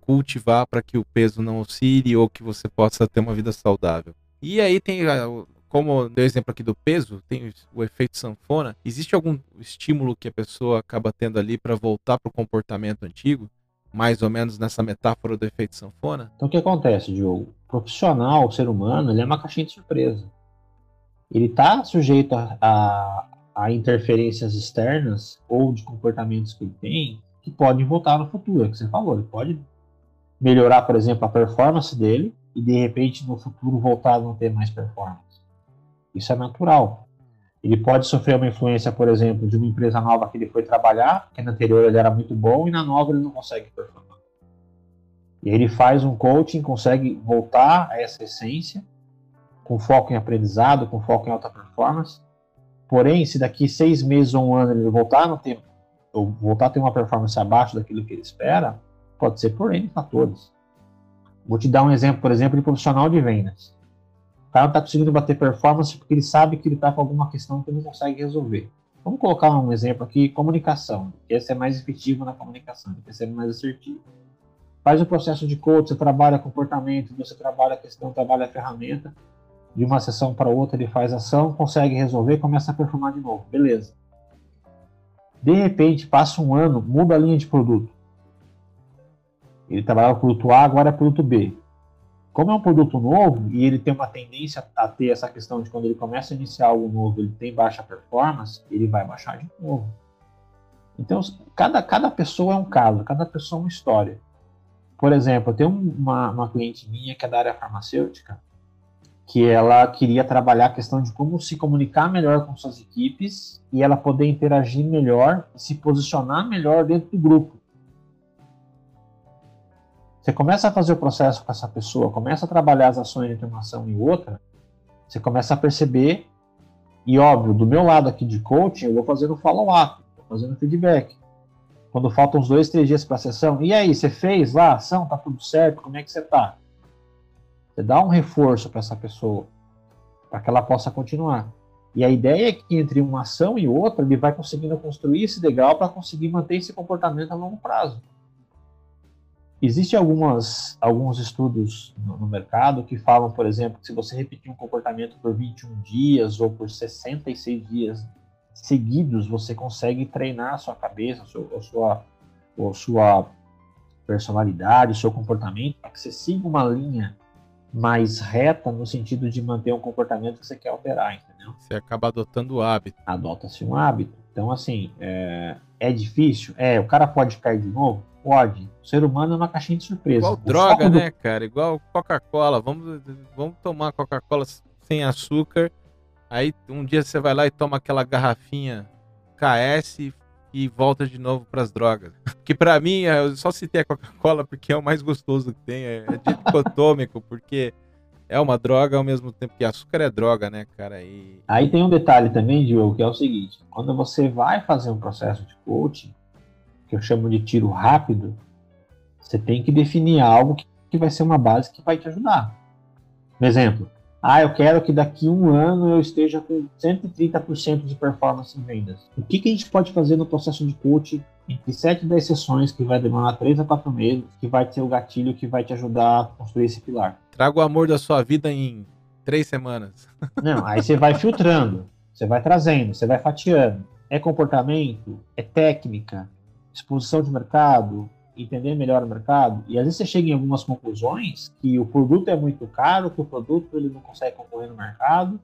cultivar para que o peso não oscile ou que você possa ter uma vida saudável. E aí tem, ah, como deu exemplo aqui do peso, tem o efeito sanfona. Existe algum estímulo que a pessoa acaba tendo ali para voltar para o comportamento antigo? Mais ou menos nessa metáfora do efeito sanfona? Então o que acontece, Diogo? O profissional, o ser humano, ele é uma caixinha de surpresa. Ele está sujeito a, a, a interferências externas ou de comportamentos que ele tem que podem voltar no futuro, é o que você falou. Ele pode melhorar, por exemplo, a performance dele e de repente no futuro voltar a não ter mais performance. Isso é natural. Ele pode sofrer uma influência, por exemplo, de uma empresa nova que ele foi trabalhar, que na anterior ele era muito bom e na nova ele não consegue performar. E ele faz um coaching, consegue voltar a essa essência, com foco em aprendizado, com foco em alta performance, Porém, se daqui seis meses ou um ano ele voltar a ter, ou voltar a ter uma performance abaixo daquilo que ele espera, pode ser por N fatores. Vou te dar um exemplo, por exemplo, de profissional de vendas. O cara não está conseguindo bater performance porque ele sabe que ele está com alguma questão que ele não consegue resolver. Vamos colocar um exemplo aqui, comunicação. Esse é mais efetivo na comunicação, esse é mais assertivo. Faz o processo de coach, você trabalha comportamento, você trabalha a questão, trabalha a ferramenta, de uma sessão para outra ele faz ação, consegue resolver, começa a performar de novo. Beleza. De repente, passa um ano, muda a linha de produto. Ele trabalhava produto A, agora é produto B. Como é um produto novo e ele tem uma tendência a ter essa questão de quando ele começa a iniciar algo novo, ele tem baixa performance, ele vai baixar de novo. Então, cada, cada pessoa é um caso, cada pessoa é uma história. Por exemplo, eu tenho uma, uma cliente minha que é da área farmacêutica, que ela queria trabalhar a questão de como se comunicar melhor com suas equipes e ela poder interagir melhor se posicionar melhor dentro do grupo. Você começa a fazer o processo com essa pessoa, começa a trabalhar as ações entre uma ação e outra, você começa a perceber, e óbvio, do meu lado aqui de coaching, eu vou fazendo follow-up, fazendo feedback. Quando faltam uns dois, três dias para a sessão, e aí, você fez lá a ação, tá tudo certo, como é que você tá? Você dá um reforço para essa pessoa, para que ela possa continuar. E a ideia é que entre uma ação e outra, ele vai conseguindo construir esse degrau para conseguir manter esse comportamento a longo prazo. Existem algumas, alguns estudos no, no, mercado que falam, por exemplo, que se você repetir um comportamento por 21 dias ou por 66 dias seguidos, você consegue treinar a sua cabeça, a sua, a sua, a sua personalidade, o seu comportamento, para que você siga uma linha mais reta no sentido de manter um comportamento que você quer alterar, entendeu? Você acaba adotando o hábito. Adota-se um hábito. Então, assim, é, é, difícil? É, o cara pode cair de novo? Pode. O ser humano é uma caixinha de surpresa. Igual o droga, né, cara? Igual Coca-Cola. Vamos, vamos tomar Coca-Cola sem açúcar Aí um dia você vai lá e toma aquela garrafinha KS e volta de novo para as drogas. Que para mim, eu só citei a Coca-Cola porque é o mais gostoso que tem, é, é dicotômico, porque é uma droga ao mesmo tempo que açúcar é droga, né, cara? E... Aí tem um detalhe também, Diogo, que é o seguinte: quando você vai fazer um processo de coaching, que eu chamo de tiro rápido, você tem que definir algo que vai ser uma base que vai te ajudar. Por exemplo, ah, eu quero que daqui a um ano eu esteja com 130% de performance em vendas. O que, que a gente pode fazer no processo de coaching entre 7 e 10 sessões, que vai demorar 3 a 4 meses, que vai ter o gatilho que vai te ajudar a construir esse pilar? Traga o amor da sua vida em 3 semanas. Não, aí você vai filtrando, você vai trazendo, você vai fatiando. É comportamento? É técnica? Exposição de mercado? Entender melhor o mercado, e às vezes você chega em algumas conclusões que o produto é muito caro, que o produto ele não consegue concorrer no mercado,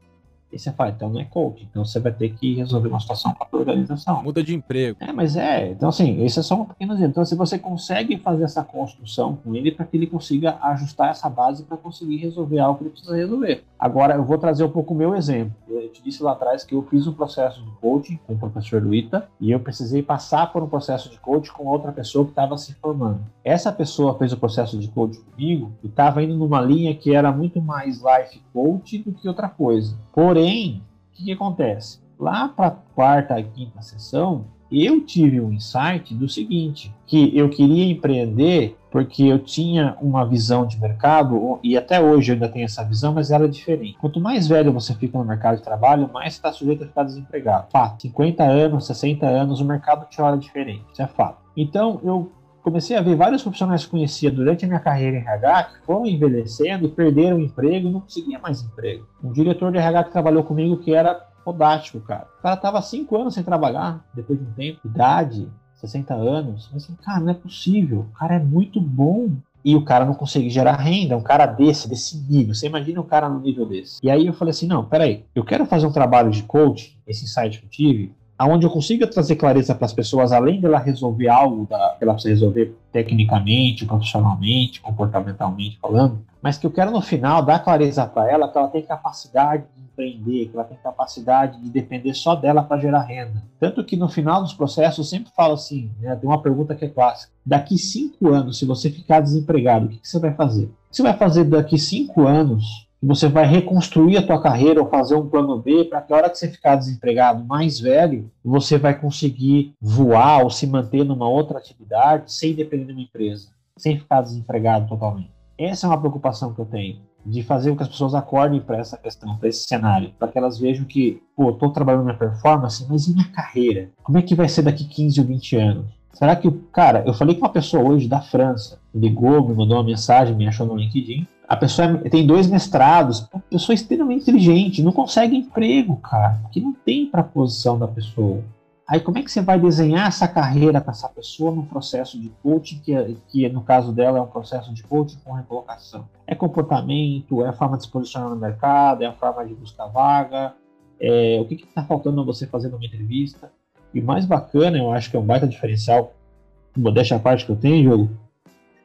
e você fala, então não é coach, então você vai ter que resolver uma situação para a organização. Muda de emprego. É, mas é, então assim, esse é só um pequeno exemplo. Então, se você consegue fazer essa construção com ele para que ele consiga ajustar essa base para conseguir resolver algo que ele precisa resolver. Agora, eu vou trazer um pouco o meu exemplo. Eu te disse lá atrás que eu fiz um processo de coaching com o professor Luita e eu precisei passar por um processo de coaching com outra pessoa que estava se formando. Essa pessoa fez o processo de coaching comigo e estava indo numa linha que era muito mais life coach do que outra coisa. Porém, o que, que acontece? Lá para a quarta quinta sessão, eu tive um insight do seguinte, que eu queria empreender porque eu tinha uma visão de mercado, e até hoje eu ainda tenho essa visão, mas ela é diferente. Quanto mais velho você fica no mercado de trabalho, mais está sujeito a ficar desempregado. Fato. 50 anos, 60 anos, o mercado te olha diferente. Isso é fato. Então, eu comecei a ver vários profissionais que conhecia durante a minha carreira em RH que foram envelhecendo perderam o emprego e não conseguiam mais emprego. Um diretor de RH que trabalhou comigo que era fodástico, cara. O cara tava cinco anos sem trabalhar, depois de um tempo, idade, 60 anos. Mas assim, cara, não é possível. O cara é muito bom. E o cara não consegue gerar renda, um cara desse, desse nível. Você imagina um cara no nível desse. E aí eu falei assim: não, peraí, eu quero fazer um trabalho de coach, esse insight que eu tive, aonde eu consiga trazer clareza para as pessoas, além dela resolver algo da, que ela precisa resolver tecnicamente, profissionalmente, comportamentalmente falando, mas que eu quero no final dar clareza para ela que ela tem capacidade de empreender, que ela tem capacidade de depender só dela para gerar renda. Tanto que no final dos processos eu sempre falo assim, né, tem uma pergunta que é clássica, daqui cinco anos, se você ficar desempregado, o que, que você vai fazer? O que você vai fazer daqui cinco anos você vai reconstruir a tua carreira ou fazer um plano B para que a hora que você ficar desempregado mais velho, você vai conseguir voar ou se manter numa outra atividade sem depender de uma empresa, sem ficar desempregado totalmente. Essa é uma preocupação que eu tenho, de fazer com que as pessoas acordem para essa questão, para esse cenário, para que elas vejam que, pô, estou trabalhando minha performance, mas e minha carreira? Como é que vai ser daqui 15 ou 20 anos? Será que, cara, eu falei com uma pessoa hoje da França, ligou, me mandou uma mensagem, me achou no LinkedIn, a pessoa tem dois mestrados, a pessoa é extremamente inteligente, não consegue emprego, cara, porque não tem para a posição da pessoa. Aí como é que você vai desenhar essa carreira para essa pessoa no processo de coaching, que, é, que no caso dela é um processo de coaching com recolocação? É comportamento, é a forma de se posicionar no mercado, é a forma de buscar vaga, é, o que está faltando você fazer numa entrevista. E mais bacana, eu acho que é um baita diferencial, modéstia a parte que eu tenho, jogo,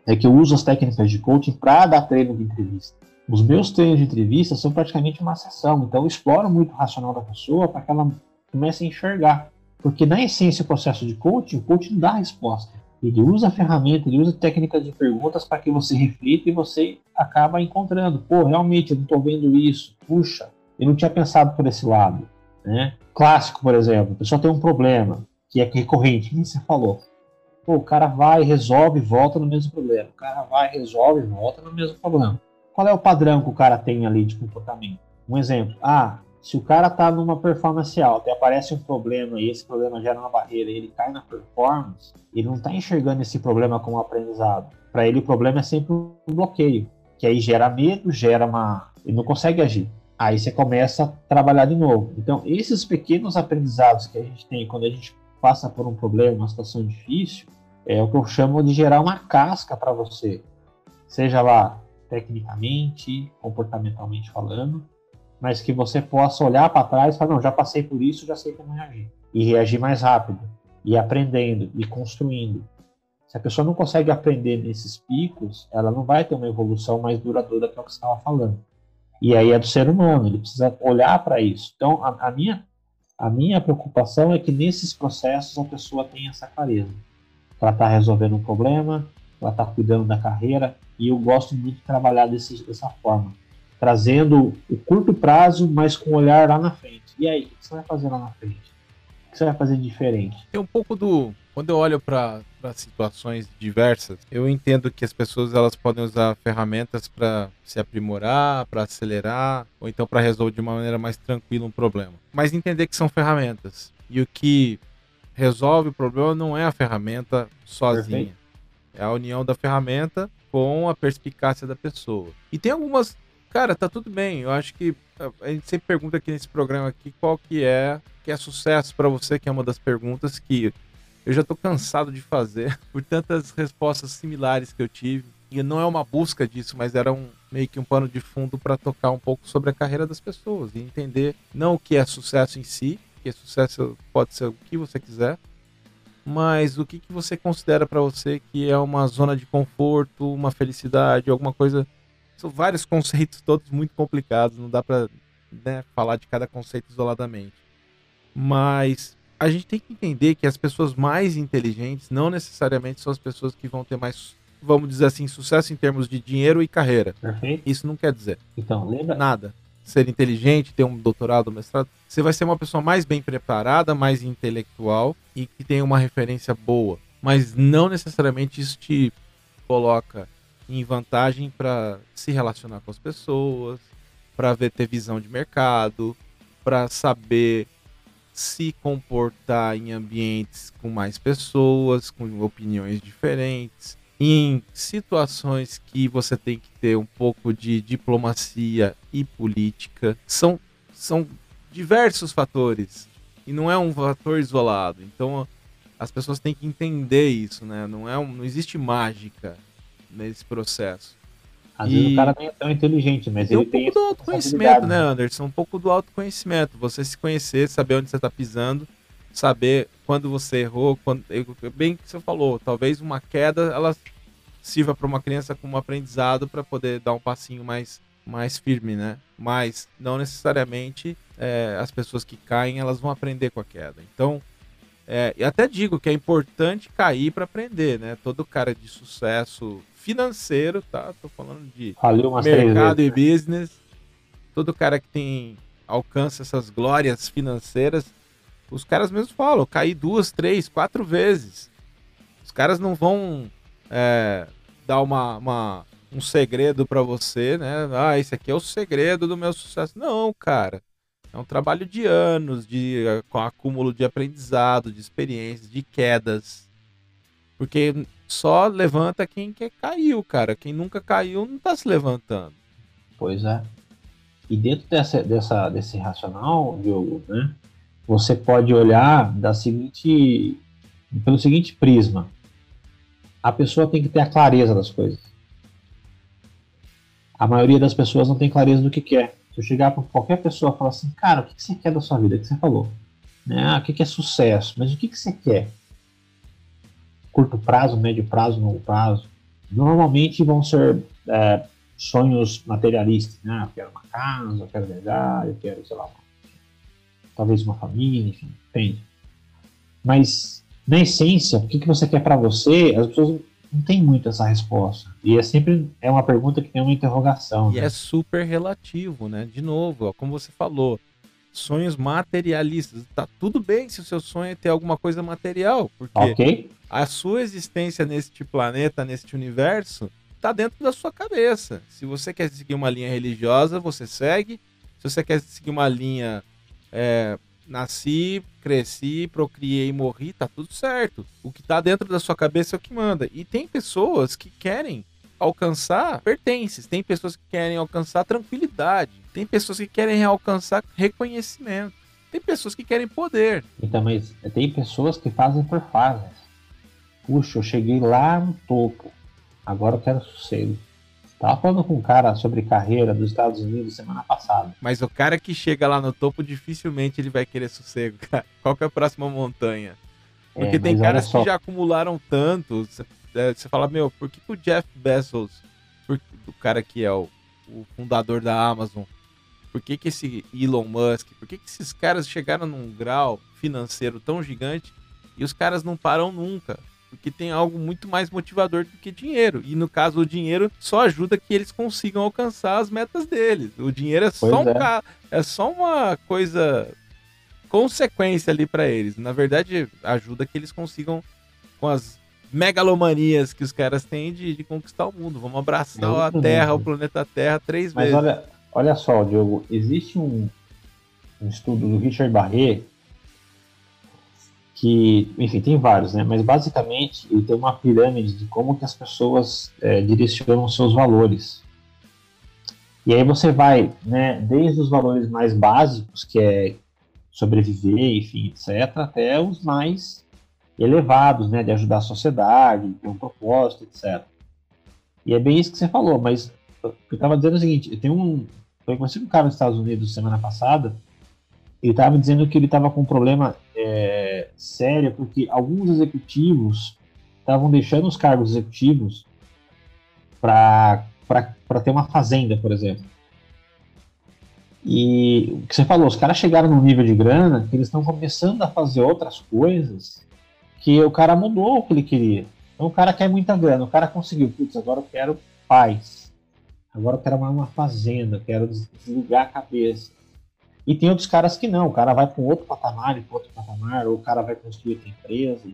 é que eu uso as técnicas de coaching para dar treino de entrevista. Os meus treinos de entrevista são praticamente uma sessão, então eu exploro muito o racional da pessoa para que ela comece a enxergar. Porque na essência o processo de coaching, o coaching dá a resposta. Ele usa a ferramenta, ele usa técnicas de perguntas para que você reflita e você acaba encontrando. Pô, realmente eu não estou vendo isso. Puxa, eu não tinha pensado por esse lado. Né? Clássico, por exemplo, a pessoa tem um problema que é recorrente, que você falou. Pô, o cara vai, resolve, volta no mesmo problema. O cara vai, resolve, volta no mesmo problema. Qual é o padrão que o cara tem ali de comportamento? Um exemplo. Ah, se o cara tá numa performance alta e aparece um problema e esse problema gera uma barreira e ele cai na performance, ele não tá enxergando esse problema como aprendizado. Para ele o problema é sempre um bloqueio, que aí gera medo, gera uma... ele não consegue agir. Aí você começa a trabalhar de novo. Então, esses pequenos aprendizados que a gente tem quando a gente passa por um problema, uma situação difícil, é o que eu chamo de gerar uma casca para você, seja lá tecnicamente, comportamentalmente falando, mas que você possa olhar para trás e falar, não, já passei por isso, já sei como reagir. E reagir mais rápido, e aprendendo, e construindo. Se a pessoa não consegue aprender nesses picos, ela não vai ter uma evolução mais duradoura que é o que você estava falando. E aí é do ser humano, ele precisa olhar para isso. Então, a, a, minha, a minha preocupação é que nesses processos a pessoa tenha essa clareza. Ela está resolvendo um problema, ela está cuidando da carreira, e eu gosto muito de trabalhar desse, dessa forma, trazendo o curto prazo, mas com o olhar lá na frente. E aí, o que você vai fazer lá na frente? O que você vai fazer diferente? Tem um pouco do. Quando eu olho para situações diversas, eu entendo que as pessoas elas podem usar ferramentas para se aprimorar, para acelerar, ou então para resolver de uma maneira mais tranquila um problema. Mas entender que são ferramentas. E o que resolve o problema não é a ferramenta sozinha. Perfeito. É a união da ferramenta com a perspicácia da pessoa. E tem algumas. Cara, tá tudo bem. Eu acho que a gente sempre pergunta aqui nesse programa aqui qual que é que é sucesso para você, que é uma das perguntas que eu já tô cansado de fazer por tantas respostas similares que eu tive. E não é uma busca disso, mas era um meio que um pano de fundo para tocar um pouco sobre a carreira das pessoas e entender não o que é sucesso em si, que sucesso pode ser o que você quiser, mas o que, que você considera para você que é uma zona de conforto, uma felicidade, alguma coisa. São vários conceitos todos muito complicados, não dá para né, falar de cada conceito isoladamente. Mas a gente tem que entender que as pessoas mais inteligentes não necessariamente são as pessoas que vão ter mais, vamos dizer assim, sucesso em termos de dinheiro e carreira. Uhum. Isso não quer dizer. Então, lembra? Nada ser inteligente, ter um doutorado, mestrado, você vai ser uma pessoa mais bem preparada, mais intelectual e que tem uma referência boa. Mas não necessariamente isso te coloca em vantagem para se relacionar com as pessoas, para ter visão de mercado, para saber se comportar em ambientes com mais pessoas, com opiniões diferentes, em situações que você tem que ter um pouco de diplomacia e política. São, são diversos fatores e não é um fator isolado. Então as pessoas têm que entender isso, né? Não, é um, não existe mágica nesse processo. Às e... vezes o cara nem é tão inteligente, mas ele um tem. Um pouco do autoconhecimento, né, Anderson? Um pouco do autoconhecimento. Você se conhecer, saber onde você está pisando saber quando você errou, quando, bem que você falou, talvez uma queda ela sirva para uma criança como aprendizado para poder dar um passinho mais mais firme, né? Mas não necessariamente é, as pessoas que caem elas vão aprender com a queda. Então, é, e até digo que é importante cair para aprender, né? Todo cara de sucesso financeiro, tá? Tô falando de mercado e business. Todo cara que tem alcança essas glórias financeiras, os caras mesmos falam, caí duas, três, quatro vezes. Os caras não vão é, dar uma, uma um segredo para você, né? Ah, esse aqui é o segredo do meu sucesso. Não, cara. É um trabalho de anos, de com acúmulo de aprendizado, de experiências, de quedas. Porque só levanta quem quer caiu, cara. Quem nunca caiu não tá se levantando. Pois é. E dentro dessa, dessa, desse racional, Diogo, né? Você pode olhar da seguinte, pelo seguinte prisma. A pessoa tem que ter a clareza das coisas. A maioria das pessoas não tem clareza do que quer. Se eu chegar para qualquer pessoa e falar assim, cara, o que você quer da sua vida? O que você falou? Né? Ah, o que é sucesso? Mas o que você quer? Curto prazo, médio prazo, longo prazo? Normalmente vão ser é, sonhos materialistas. Né? Eu quero uma casa, eu quero viajar, eu quero, sei lá, uma talvez uma família, enfim, depende. Mas, na essência, o que, que você quer para você, as pessoas não têm muito essa resposta. E é sempre é uma pergunta que tem uma interrogação. E né? é super relativo, né? De novo, ó, como você falou, sonhos materialistas. Tá tudo bem se o seu sonho é ter alguma coisa material, porque okay. a sua existência neste planeta, neste universo, tá dentro da sua cabeça. Se você quer seguir uma linha religiosa, você segue. Se você quer seguir uma linha é, nasci, cresci, procriei, morri, tá tudo certo. O que tá dentro da sua cabeça é o que manda. E tem pessoas que querem alcançar pertences, tem pessoas que querem alcançar tranquilidade, tem pessoas que querem alcançar reconhecimento, tem pessoas que querem poder. Então, mas tem pessoas que fazem por fases. Puxa, eu cheguei lá no topo, agora eu quero sossego. Tava falando com um cara sobre carreira dos Estados Unidos semana passada. Mas o cara que chega lá no topo, dificilmente ele vai querer sossego, cara. Qual que é a próxima montanha? Porque é, tem caras que já acumularam tanto. Você, é, você fala, meu, por que, que o Jeff Bezos, por, o cara que é o o fundador da Amazon, por que, que esse Elon Musk, por que, que esses caras chegaram num grau financeiro tão gigante e os caras não param nunca? Porque tem algo muito mais motivador do que dinheiro. E no caso, o dinheiro só ajuda que eles consigam alcançar as metas deles. O dinheiro é só, um é. é só uma coisa consequência ali para eles. Na verdade, ajuda que eles consigam com as megalomanias que os caras têm de, de conquistar o mundo. Vamos abraçar a Terra, o planeta Terra três Mas vezes. Mas olha, olha só, Diogo, existe um, um estudo do Richard Barret que, enfim, tem vários, né? Mas basicamente ele tem uma pirâmide de como que as pessoas é, direcionam seus valores. E aí você vai, né, desde os valores mais básicos, que é sobreviver, enfim, etc., até os mais elevados, né, de ajudar a sociedade, ter um propósito, etc. E é bem isso que você falou, mas eu estava dizendo o seguinte, eu tenho um, eu conheci um cara nos Estados Unidos semana passada, ele estava dizendo que ele estava com um problema é, sério, porque alguns executivos estavam deixando os cargos executivos para ter uma fazenda, por exemplo. E o que você falou, os caras chegaram num nível de grana que eles estão começando a fazer outras coisas que o cara mudou o que ele queria. Então o cara quer muita grana, o cara conseguiu, putz, agora eu quero paz. Agora eu quero uma, uma fazenda, quero desligar a cabeça. E tem outros caras que não, o cara vai para um outro patamar, para outro patamar, ou o cara vai construir outra empresa,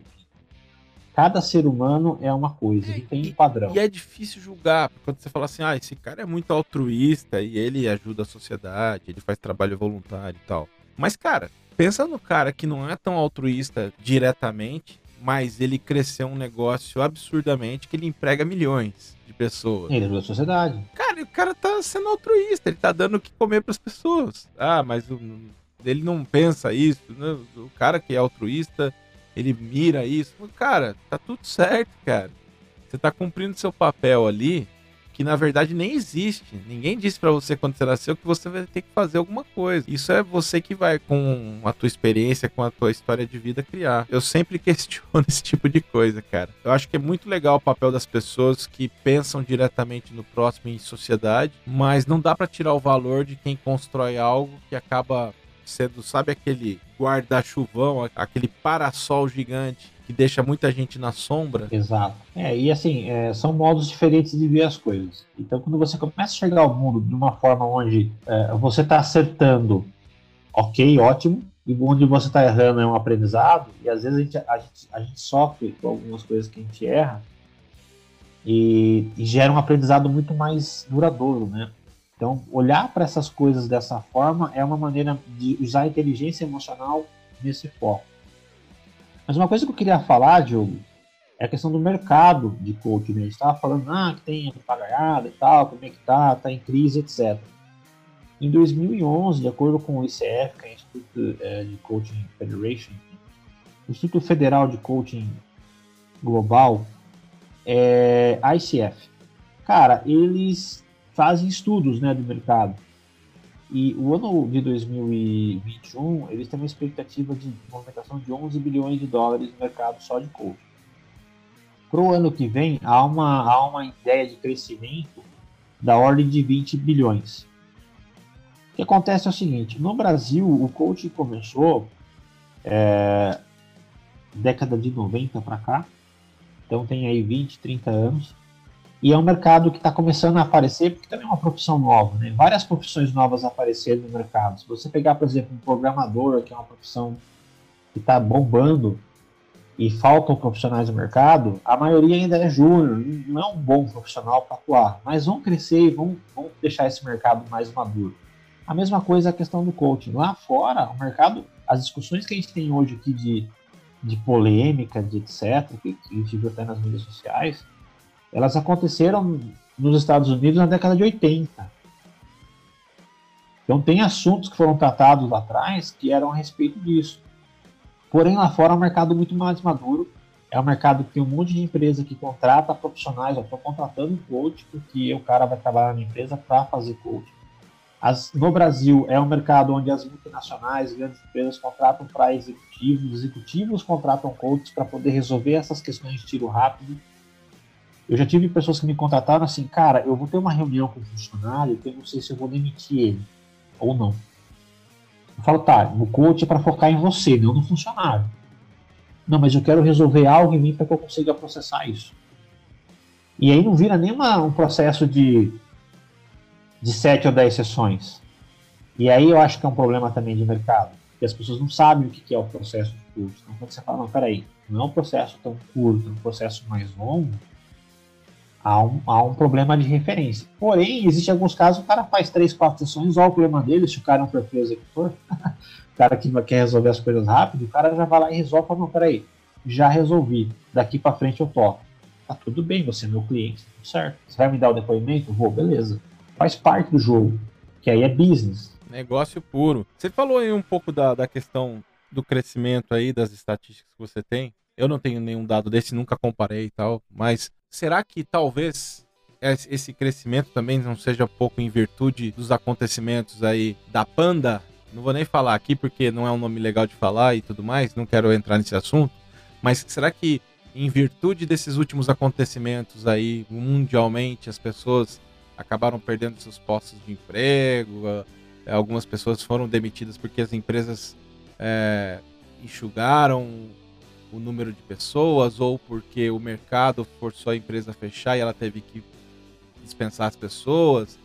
cada ser humano é uma coisa, ele tem um padrão. E é difícil julgar, quando você fala assim, ah, esse cara é muito altruísta e ele ajuda a sociedade, ele faz trabalho voluntário e tal. Mas, cara, pensa no cara que não é tão altruísta diretamente, mas ele cresceu um negócio absurdamente que ele emprega milhões de pessoas. Ele ajuda a sociedade. Cara, o cara tá sendo altruísta, ele tá dando o que comer para as pessoas. Ah, mas o, ele não pensa isso, né? O cara que é altruísta ele mira isso. Cara, tá tudo certo, cara. Você tá cumprindo seu papel ali, que na verdade nem existe. Ninguém disse para você quando você nasceu que você vai ter que fazer alguma coisa. Isso é você que vai, com a tua experiência, com a tua história de vida, criar. Eu sempre questiono esse tipo de coisa, cara. Eu acho que é muito legal o papel das pessoas que pensam diretamente no próximo e em sociedade, mas não dá para tirar o valor de quem constrói algo que acaba sendo, sabe aquele guarda-chuvão, aquele parasol gigante que deixa muita gente na sombra. Exato. É, e assim, é, são modos diferentes de ver as coisas. Então, quando você começa a chegar ao mundo de uma forma onde é, você está acertando, ok, ótimo, e onde você está errando é um aprendizado, e às vezes a gente, a gente, a gente sofre com algumas coisas que a gente erra, e, e gera um aprendizado muito mais duradouro, né? Então, olhar para essas coisas dessa forma é uma maneira de usar a inteligência emocional nesse foco. Mas uma coisa que eu queria falar, Diogo, é a questão do mercado de coaching. Né? A gente estava falando ah, que tem papagaiada e tal, como é que tá, tá em crise, etc. Em 2011, de acordo com o ICF, que é o Instituto é, de Coaching Federation, o Instituto Federal de Coaching Global, é, ICF, cara, eles fazem estudos né, do mercado. E o ano de 2021, eles têm uma expectativa de movimentação de 11 bilhões de dólares no mercado só de coaching. Para o ano que vem, há uma, há uma ideia de crescimento da ordem de 20 bilhões. O que acontece é o seguinte: no Brasil, o coaching começou é, década de 90 para cá, então tem aí 20, 30 anos. E é um mercado que está começando a aparecer, porque também é uma profissão nova, né? Várias profissões novas apareceram no mercado. Se você pegar, por exemplo, um programador, que é uma profissão que está bombando e faltam profissionais no mercado, a maioria ainda é júnior, não é um bom profissional para atuar, mas vão crescer e vão, vão deixar esse mercado mais maduro. A mesma coisa a questão do coaching. Lá fora, o mercado, as discussões que a gente tem hoje aqui de, de polêmica, de etc., que, que a gente viu até nas mídias sociais, elas aconteceram nos Estados Unidos na década de 80. Então tem assuntos que foram tratados lá atrás que eram a respeito disso. Porém lá fora é um mercado muito mais maduro. É um mercado que tem um monte de empresa que contrata profissionais, eu estou contratando um coach porque o cara vai trabalhar na empresa para fazer coach. As, no Brasil é um mercado onde as multinacionais, grandes empresas contratam para executivos, executivos contratam coaches para poder resolver essas questões de tiro rápido Eu já tive pessoas que me contrataram assim, cara, eu vou ter uma reunião com o funcionário que eu não sei se eu vou demitir ele ou não. Eu falo, tá, o coach é para focar em você, não no funcionário. Não, mas eu quero resolver algo em mim para que eu consiga processar isso. E aí não vira nem uma, um processo de, de sete ou dez sessões. E aí eu acho que é um problema também de mercado, porque as pessoas não sabem o que é o processo de curso. Então quando você fala, não, peraí, não é um processo tão curto, é um processo mais longo, há um, há um problema de referência. Porém, existe alguns casos, o cara faz três, quatro sessões, olha o problema dele, se o cara é um perfil executor, o cara que quer resolver as coisas rápido, o cara já vai lá e resolve, fala, não, peraí, já resolvi, daqui para frente eu toco. Tá tudo bem, você é meu cliente, tudo certo. Você vai me dar o depoimento? Vou, beleza. Faz parte do jogo, que aí é business. Negócio puro. Você falou aí um pouco da, da questão do crescimento aí, das estatísticas que você tem. Eu não tenho nenhum dado desse, nunca comparei e tal, mas será que talvez esse crescimento também não seja pouco em virtude dos acontecimentos aí da Panda? Não vou nem falar aqui porque não é um nome legal de falar e tudo mais, não quero entrar nesse assunto, mas será que em virtude desses últimos acontecimentos aí mundialmente as pessoas acabaram perdendo seus postos de emprego, algumas pessoas foram demitidas porque as empresas é, enxugaram o número de pessoas ou porque o mercado forçou a empresa a fechar e ela teve que dispensar as pessoas?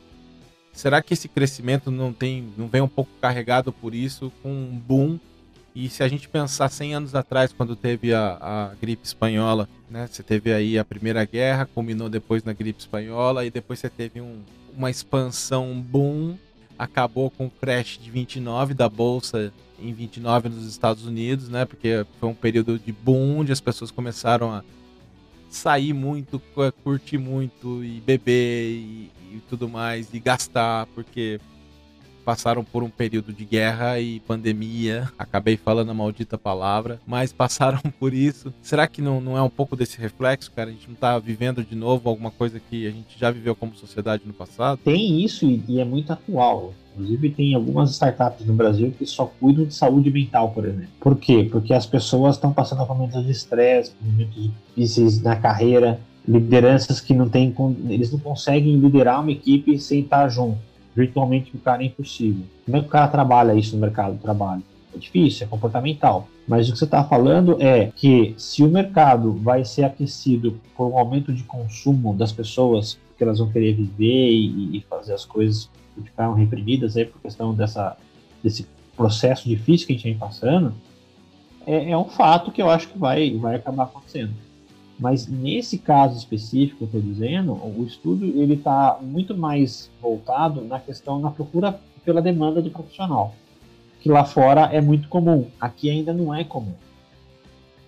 Será que esse crescimento não tem, não vem um pouco carregado por isso com um boom? E se a gente pensar 100 anos atrás, quando teve a, a gripe espanhola, né? Você teve aí a Primeira Guerra, culminou depois na gripe espanhola e depois você teve um, uma expansão, um boom, acabou com o crash de 29 da bolsa em 29 nos Estados Unidos, né? Porque foi um período de boom onde as pessoas começaram a sair muito, curtir muito e beber e, e tudo mais e gastar, porque passaram por um período de guerra e pandemia. Acabei falando a maldita palavra, mas passaram por isso. Será que não, não é um pouco desse reflexo, cara? A gente não tá vivendo de novo alguma coisa que a gente já viveu como sociedade no passado? Tem isso e é muito atual. Inclusive, tem algumas startups no Brasil que só cuidam de saúde mental, por exemplo. Por quê? Porque as pessoas estão passando por momentos de estresse, momentos difíceis na carreira, lideranças que não têm, eles não conseguem liderar uma equipe sem estar junto virtualmente o cara é impossível. Como é que o cara trabalha isso no mercado de trabalho? É difícil, é comportamental. Mas o que você está falando é que se o mercado vai ser aquecido por um aumento de consumo das pessoas, porque elas vão querer viver e, e fazer as coisas ficaram reprimidas aí por questão dessa, desse processo difícil que a gente vem passando, é, é um fato que eu acho que vai, vai acabar acontecendo. Mas nesse caso específico que eu estou dizendo, o estudo ele está muito mais voltado na questão na procura pela demanda do profissional, que lá fora é muito comum, aqui ainda não é comum.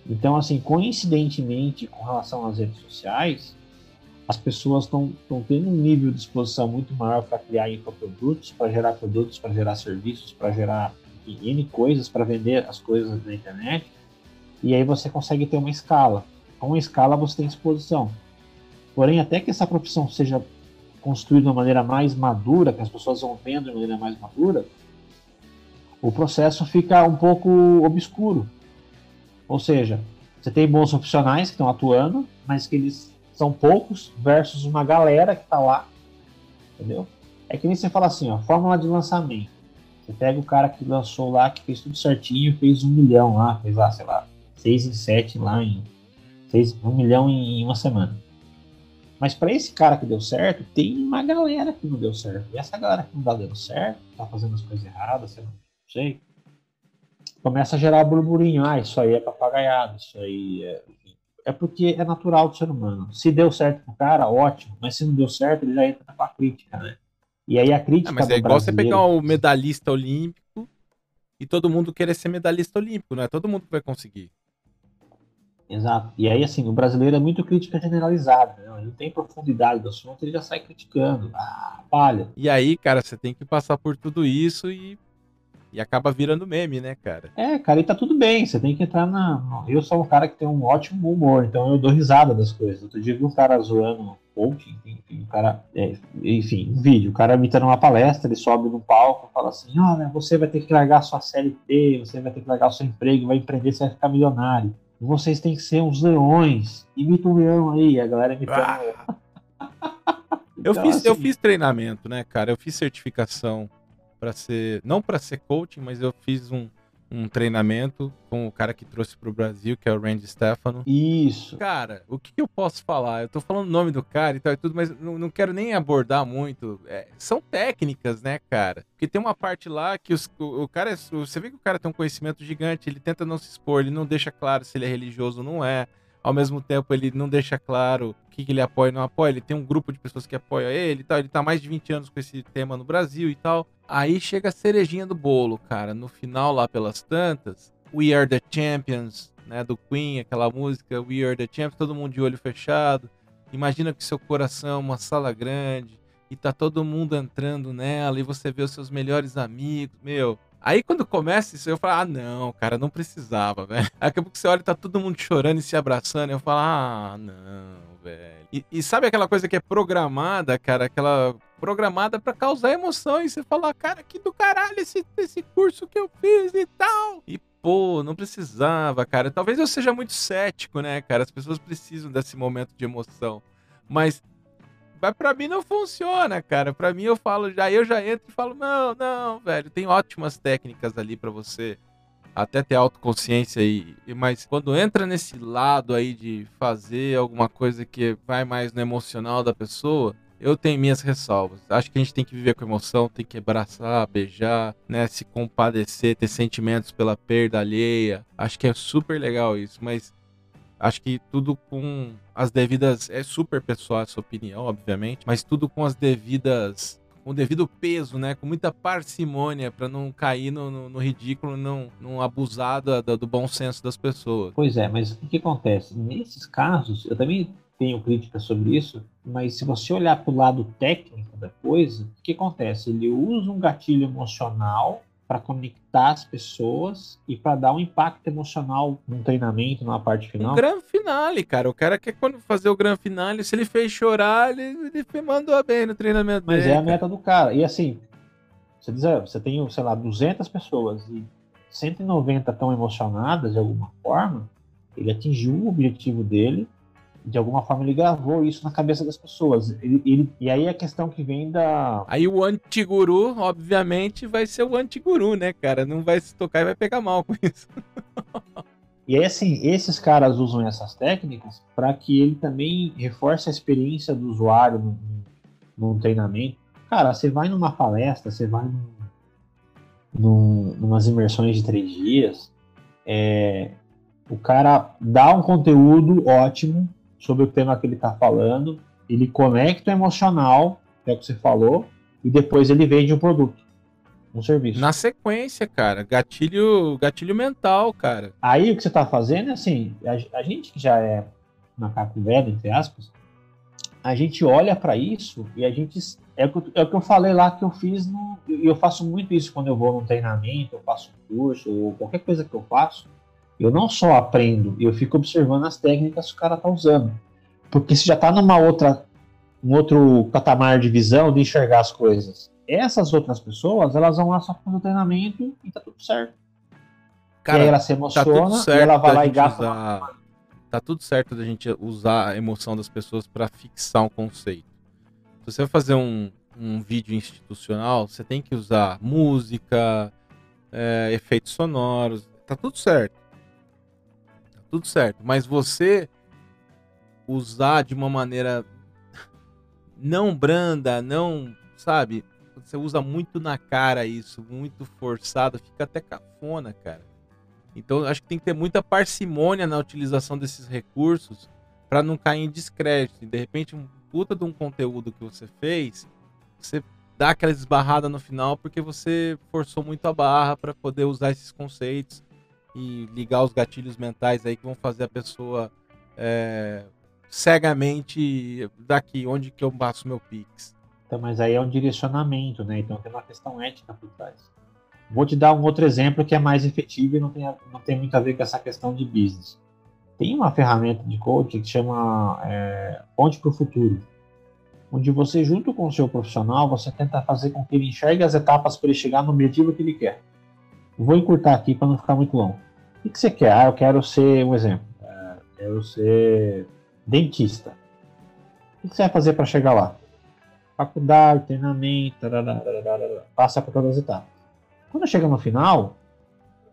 Então, assim, coincidentemente, com relação às redes sociais, as pessoas estão tendo um nível de exposição muito maior para criar infoprodutos, para gerar produtos, para gerar serviços, para gerar N coisas, para vender as coisas na internet, e aí você consegue ter uma escala com escala você tem exposição. Porém, até que essa profissão seja construída de uma maneira mais madura, que as pessoas vão vendo de maneira mais madura, o processo fica um pouco obscuro. Ou seja, você tem bons profissionais que estão atuando, mas que eles são poucos versus uma galera que está lá, entendeu? É que nem você fala assim, ó, fórmula de lançamento. Você pega o cara que lançou lá, que fez tudo certinho, fez um milhão lá, fez lá, sei lá, seis em sete lá em Fez um milhão em uma semana. Mas para esse cara que deu certo, tem uma galera que não deu certo. E essa galera que não tá dando certo, tá fazendo as coisas erradas, sei não sei, começa a gerar burburinho. Ah, isso aí é papagaiado, isso aí é. É porque é natural do ser humano. Se deu certo pro cara, ótimo. Mas se não deu certo, ele já entra com a crítica, né? E aí a crítica. É, mas é igual você pegar o medalhista olímpico e todo mundo querer ser medalhista olímpico, não é todo mundo que vai conseguir. Exato. E aí, assim, o brasileiro é muito crítica generalizada, né? Ele não tem profundidade do assunto, ele já sai criticando. Ah, palha. E aí, cara, você tem que passar por tudo isso e, e acaba virando meme, né, cara? É, cara, e tá tudo bem. Você tem que entrar na. Eu sou um cara que tem um ótimo humor, então eu dou risada das coisas. Outro dia vi um cara zoando coaching, enfim, o cara, é, enfim, um vídeo, o cara me uma palestra, ele sobe no palco e fala assim, olha, você vai ter que largar sua CLT, você vai ter que largar o seu emprego, vai empreender, você vai ficar milionário. vocês têm que ser uns leões. Imita um leão aí, a galera imitando. Ah. eu, então, fiz, assim... eu fiz treinamento, né, cara? Eu fiz certificação para ser. Não para ser coaching, mas eu fiz um, um treinamento com o cara que trouxe pro Brasil, que é o Randy Stefano. Isso. Cara, o que, eu posso falar? Eu tô falando o nome do cara e tal e tudo, mas não, não quero nem abordar muito. É, são técnicas, né, cara? Porque tem uma parte lá que os, o, o, cara. Você vê que o cara tem um conhecimento gigante, ele tenta não se expor, ele não deixa claro se ele é religioso ou não é. Ao mesmo tempo, ele não deixa claro o que, que ele apoia e não apoia. Ele tem um grupo de pessoas que apoia ele e tal. Ele tá mais de 20 anos com esse tema no Brasil e tal. Aí chega a cerejinha do bolo, cara. No final, lá pelas tantas, We Are the Champions, né? Do Queen, aquela música We Are the Champions, todo mundo de olho fechado. Imagina que seu coração é uma sala grande e tá todo mundo entrando nela e você vê os seus melhores amigos. Meu, Aí quando começa isso, eu falo, ah, não, cara, não precisava, velho. Daqui a pouco você olha e tá todo mundo chorando e se abraçando. Eu falo, ah, não, velho. E, e, sabe aquela coisa que é programada, cara? Aquela programada para causar emoção. E você fala, cara, que do caralho esse, esse curso que eu fiz e tal. E pô, não precisava, cara. Talvez eu seja muito cético, né, cara? As pessoas precisam desse momento de emoção. Mas mas pra mim não funciona, cara. Pra mim eu falo, já eu já entro e falo, não, não, velho, tem ótimas técnicas ali para você até ter autoconsciência aí. Mas quando entra nesse lado aí de fazer alguma coisa que vai mais no emocional da pessoa, eu tenho minhas ressalvas. Acho que a gente tem que viver com emoção, tem que abraçar, beijar, né, se compadecer, ter sentimentos pela perda alheia. Acho que é super legal isso, mas Acho que tudo com as devidas. É super pessoal a sua opinião, obviamente, mas tudo com as devidas. Com o devido peso, né? Com muita parcimônia para não cair no, no, no, ridículo, não, não abusar do, bom senso das pessoas. Pois é, mas o que, que acontece? Nesses casos, eu também tenho críticas sobre isso, mas se você olhar para o lado técnico da coisa, o que acontece? Ele usa um gatilho emocional para conectar as pessoas e para dar um impacto emocional no treinamento, na parte final. Um grande finale, cara. O cara quer quando fazer o grande finale, se ele fez chorar, ele, ele mandou bem no treinamento Mas dele, é a meta do cara. E assim, você diz, você tem, sei lá, 200 pessoas e 190 estão emocionadas de alguma forma, ele atingiu o objetivo dele de alguma forma ele gravou isso na cabeça das pessoas. Ele, ele, e aí a questão que vem da. Aí o antiguru, obviamente, vai ser o antiguru, né, cara? Não vai se tocar e vai pegar mal com isso. e aí, assim, esses caras usam essas técnicas para que ele também reforce a experiência do usuário no, no, no treinamento. Cara, você vai numa palestra, você vai num, num, numas imersões de três dias, é, o cara dá um conteúdo ótimo, sobre o tema que ele está falando, ele conecta o emocional, que é o que você falou, e depois ele vende um produto, um serviço. Na sequência, cara, gatilho, gatilho mental, cara. Aí o que você está fazendo é assim, a, a, gente que já é macaco velho, entre aspas, a gente olha para isso e a gente é o, que, é o que eu falei lá que eu fiz no, e eu faço muito isso quando eu vou num treinamento, eu faço um curso ou qualquer coisa que eu faço eu não só aprendo, eu fico observando as técnicas que o cara tá usando. Porque se já tá numa outra, um outro patamar de visão, de enxergar as coisas. Essas outras pessoas, elas vão lá só fazer o treinamento e tá tudo certo. Cara, e aí ela se tá emociona tá e ela vai lá e gasta. Usar... Tá tudo certo da gente usar a emoção das pessoas para fixar um conceito. Se você vai fazer um, um vídeo institucional, você tem que usar música, é, efeitos sonoros, tá tudo certo tudo certo. Mas você usar de uma maneira não branda, não, sabe? Você usa muito na cara isso, muito forçado, fica até cafona, cara. Então acho que tem que ter muita parcimônia na utilização desses recursos para não cair em descrédito. De repente, um puta de um conteúdo que você fez, você dá aquela esbarrada no final porque você forçou muito a barra para poder usar esses conceitos e ligar os gatilhos mentais aí que vão fazer a pessoa é, cegamente daqui, onde que eu passo meu Pix. Então, mas aí é um direcionamento, né? Então tem uma questão ética por trás. Vou te dar um outro exemplo que é mais efetivo e não tem, não tem muito a ver com essa questão de business. Tem uma ferramenta de coaching que chama é, Ponte para o Futuro, onde você, junto com o seu profissional, você tenta fazer com que ele enxergue as etapas para ele chegar no objetivo que ele quer. Vou encurtar aqui para não ficar muito longo. O que você quer? Ah, eu quero ser, um exemplo, quero ser dentista. O que você vai fazer para chegar lá? Faculdade, treinamento, passa por todas as etapas. Quando chega no final,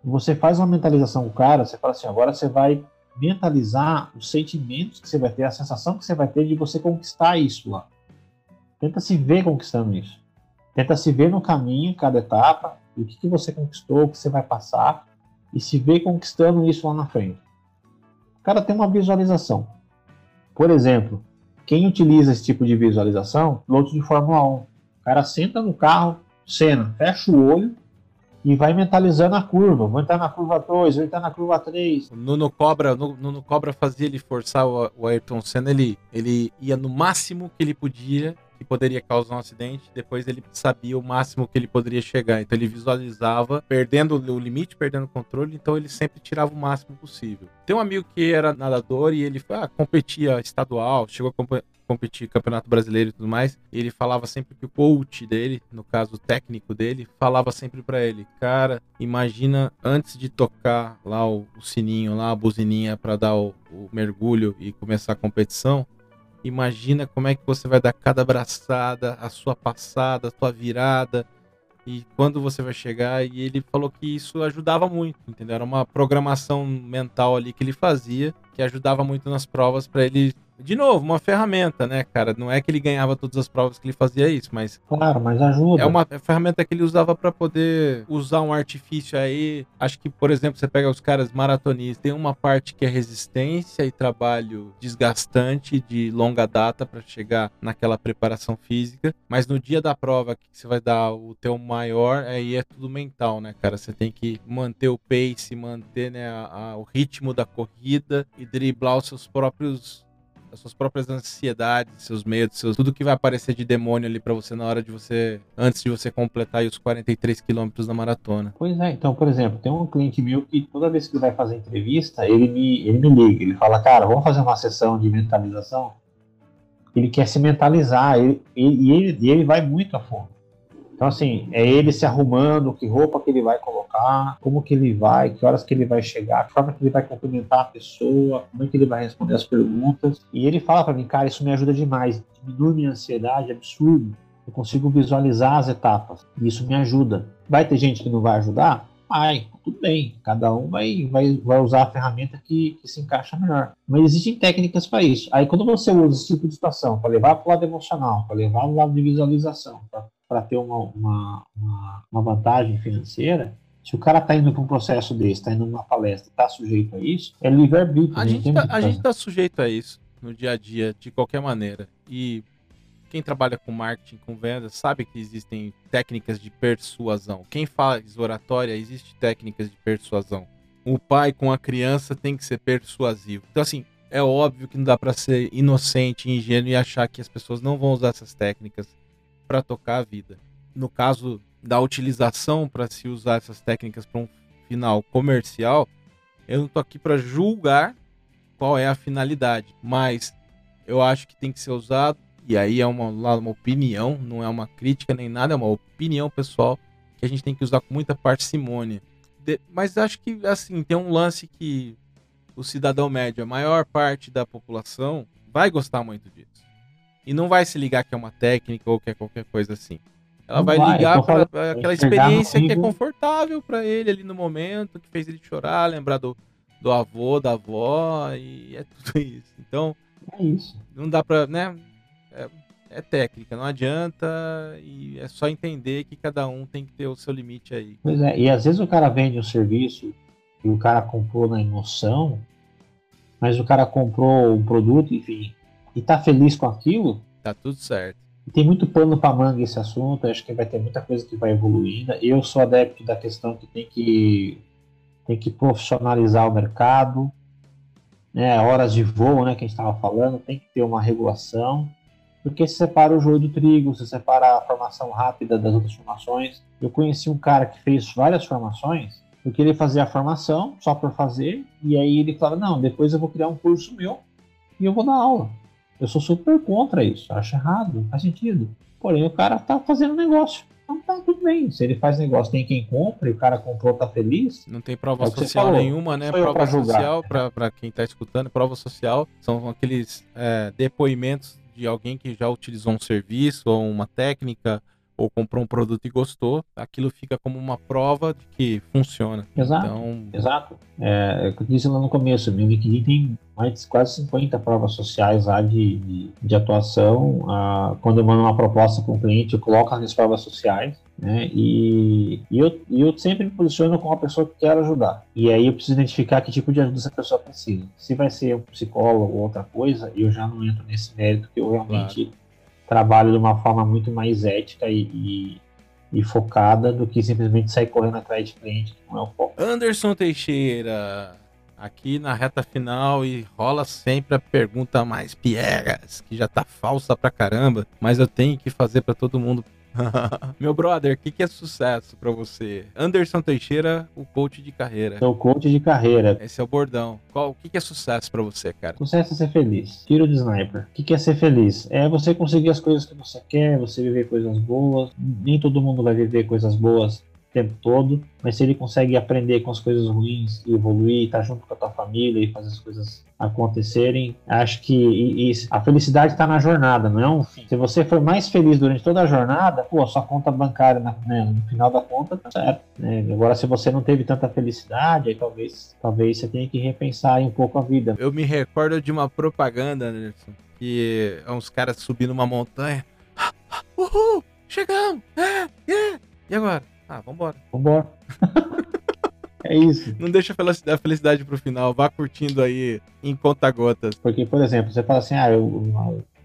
você faz uma mentalização com o cara, você fala assim, agora você vai mentalizar os sentimentos que você vai ter, a sensação que você vai ter de você conquistar isso lá. Tenta se ver conquistando isso. Tenta se ver no caminho, cada etapa, o que, que você conquistou, o que você vai passar, e se ver conquistando isso lá na frente. O cara tem uma visualização. Por exemplo, quem utiliza esse tipo de visualização, piloto de Fórmula 1. O cara senta no carro, cena, fecha o olho e vai mentalizando a curva. Vou entrar na curva 2, vou entrar na curva 3. O Nuno Cobra, Nuno Cobra fazia ele forçar o Ayrton Senna, ele, ele ia no máximo que ele podia que poderia causar um acidente, depois ele sabia o máximo que ele poderia chegar. Então ele visualizava perdendo o limite, perdendo o controle, então ele sempre tirava o máximo possível. Tem um amigo que era nadador e ele ah, competia estadual, chegou a competir campeonato brasileiro e tudo mais. E ele falava sempre que o coach dele, no caso o técnico dele, falava sempre para ele: "Cara, imagina antes de tocar lá o, o sininho, lá a buzininha para dar o, o mergulho e começar a competição, Imagina como é que você vai dar cada abraçada, a sua passada, a sua virada, e quando você vai chegar. E ele falou que isso ajudava muito, entendeu? Era uma programação mental ali que ele fazia, que ajudava muito nas provas para ele de novo, uma ferramenta, né, cara? Não é que ele ganhava todas as provas que ele fazia isso, mas. Claro, mas ajuda. É uma ferramenta que ele usava para poder usar um artifício aí. Acho que, por exemplo, você pega os caras maratonistas, tem uma parte que é resistência e trabalho desgastante de longa data para chegar naquela preparação física, mas no dia da prova que você vai dar o teu maior, aí é tudo mental, né, cara? Você tem que manter o pace, manter né, a, a, o ritmo da corrida e driblar os seus próprios as suas próprias ansiedades, seus medos, seus, tudo que vai aparecer de demônio ali para você na hora de você, antes de você completar os 43 quilômetros da maratona. Pois é, então, por exemplo, tem um cliente meu que toda vez que ele vai fazer entrevista, ele me, ele me liga, ele fala, cara, vamos fazer uma sessão de mentalização? Ele quer se mentalizar, ele, e ele, ele vai muito a fundo. Então, assim, é ele se arrumando, que roupa que ele vai colocar, como que ele vai, que horas que ele vai chegar, que forma que ele vai cumprimentar a pessoa, como é que ele vai responder as perguntas. E ele fala para mim, cara, isso me ajuda demais, diminui minha ansiedade, é absurdo. Eu consigo visualizar as etapas, e isso me ajuda. Vai ter gente que não vai ajudar? Vai, tudo bem. Cada um vai, vai, vai usar a ferramenta que, que se encaixa melhor. Mas existem técnicas para isso. Aí, quando você usa esse tipo de situação para levar para o lado emocional, para levar para o lado de visualização, para para ter uma, uma, uma, uma, vantagem financeira, se o cara está indo para um processo desse, está indo numa palestra, está sujeito a isso, é livre-arbítrio. A, né? gente tá, a gente está sujeito a isso no dia a dia, de qualquer maneira. E quem trabalha com marketing, com vendas, sabe que existem técnicas de persuasão. Quem faz oratória, existe técnicas de persuasão. O pai com a criança tem que ser persuasivo. Então, assim, é óbvio que não dá para ser inocente, ingênuo e achar que as pessoas não vão usar essas técnicas para tocar a vida. No caso da utilização para se usar essas técnicas para um final comercial, eu não tô aqui para julgar qual é a finalidade, mas eu acho que tem que ser usado e aí é uma, uma opinião, não é uma crítica nem nada, é uma opinião pessoal que a gente tem que usar com muita parcimônia. De, mas acho que assim tem um lance que o cidadão médio, a maior parte da população, vai gostar muito disso e não vai se ligar que é uma técnica ou que é qualquer coisa assim. Ela vai, vai, ligar para aquela experiência que é confortável para ele ali no momento, que fez ele chorar, lembrar do, do avô, da avó, e é tudo isso. Então, é isso. não dá para, né? É, é, técnica, não adianta, e é só entender que cada um tem que ter o seu limite aí. Pois é, e às vezes o cara vende um serviço e o cara comprou na emoção, mas o cara comprou um produto, enfim, e tá feliz com aquilo, tá tudo certo. Tem muito pano para manga esse assunto, acho que vai ter muita coisa que vai evoluindo. Eu sou adepto da questão que tem que tem que profissionalizar o mercado, né, horas de voo, né, que a gente estava falando, tem que ter uma regulação, porque se separa o joio do trigo, se separa a formação rápida das outras formações. Eu conheci um cara que fez várias formações, porque ele fazia a formação só por fazer, e aí ele falava, não, depois eu vou criar um curso meu e eu vou dar aula. Eu sou super contra isso, acho errado, não faz sentido. Porém, o cara tá fazendo negócio. Então tá tudo bem. Se ele faz negócio, tem quem compra e o cara comprou, tá feliz. Não tem prova é social nenhuma, né? Prova social, para quem tá escutando, prova social são aqueles é, depoimentos de alguém que já utilizou um serviço ou uma técnica ou comprou um produto e gostou, aquilo fica como uma prova de que funciona. Exato. Então... Exato. É, é o que eu disse lá no começo, meu LinkedIn tem mais de quase 50 provas sociais lá de, de, de atuação. Ah, quando eu mando uma proposta para um cliente, eu coloco as provas sociais. Né? E, e, eu, e eu sempre me posiciono como uma pessoa que quer ajudar. E aí eu preciso identificar que tipo de ajuda essa pessoa precisa. Se vai ser um psicólogo ou outra coisa, eu já não entro nesse mérito que eu realmente claro trabalho de uma forma muito mais ética e, e, e, focada do que simplesmente sair correndo atrás de cliente, que não é o foco. Anderson Teixeira, aqui na reta final e rola sempre a pergunta mais piegas, que já tá falsa pra caramba, mas eu tenho que fazer para todo mundo Meu brother, o que, que, é sucesso para você? Anderson Teixeira, o coach de carreira. Sou coach de carreira. Esse é o bordão. Qual, o que, que é sucesso para você, cara? Sucesso é ser feliz. Tiro de sniper. O que, que é ser feliz? É você conseguir as coisas que você quer, você viver coisas boas. Nem todo mundo vai viver coisas boas tempo todo, mas se ele consegue aprender com as coisas ruins e evoluir, estar tá junto com a tua família e fazer as coisas acontecerem, acho que e, e a felicidade está na jornada, não é um fim. Se você for mais feliz durante toda a jornada, pô, sua conta bancária né, no final da conta tá certo. Né? Agora, se você não teve tanta felicidade, aí talvez, talvez você tenha que repensar um pouco a vida. Eu me recordo de uma propaganda, Anderson, que é uns caras subindo uma montanha. Uhul! Chegamos! É, é. E agora? Ah, vambora. Vambora. é isso. Não deixa a felicidade pro final, vá curtindo aí em conta-gotas. Porque, por exemplo, você fala assim, ah, eu,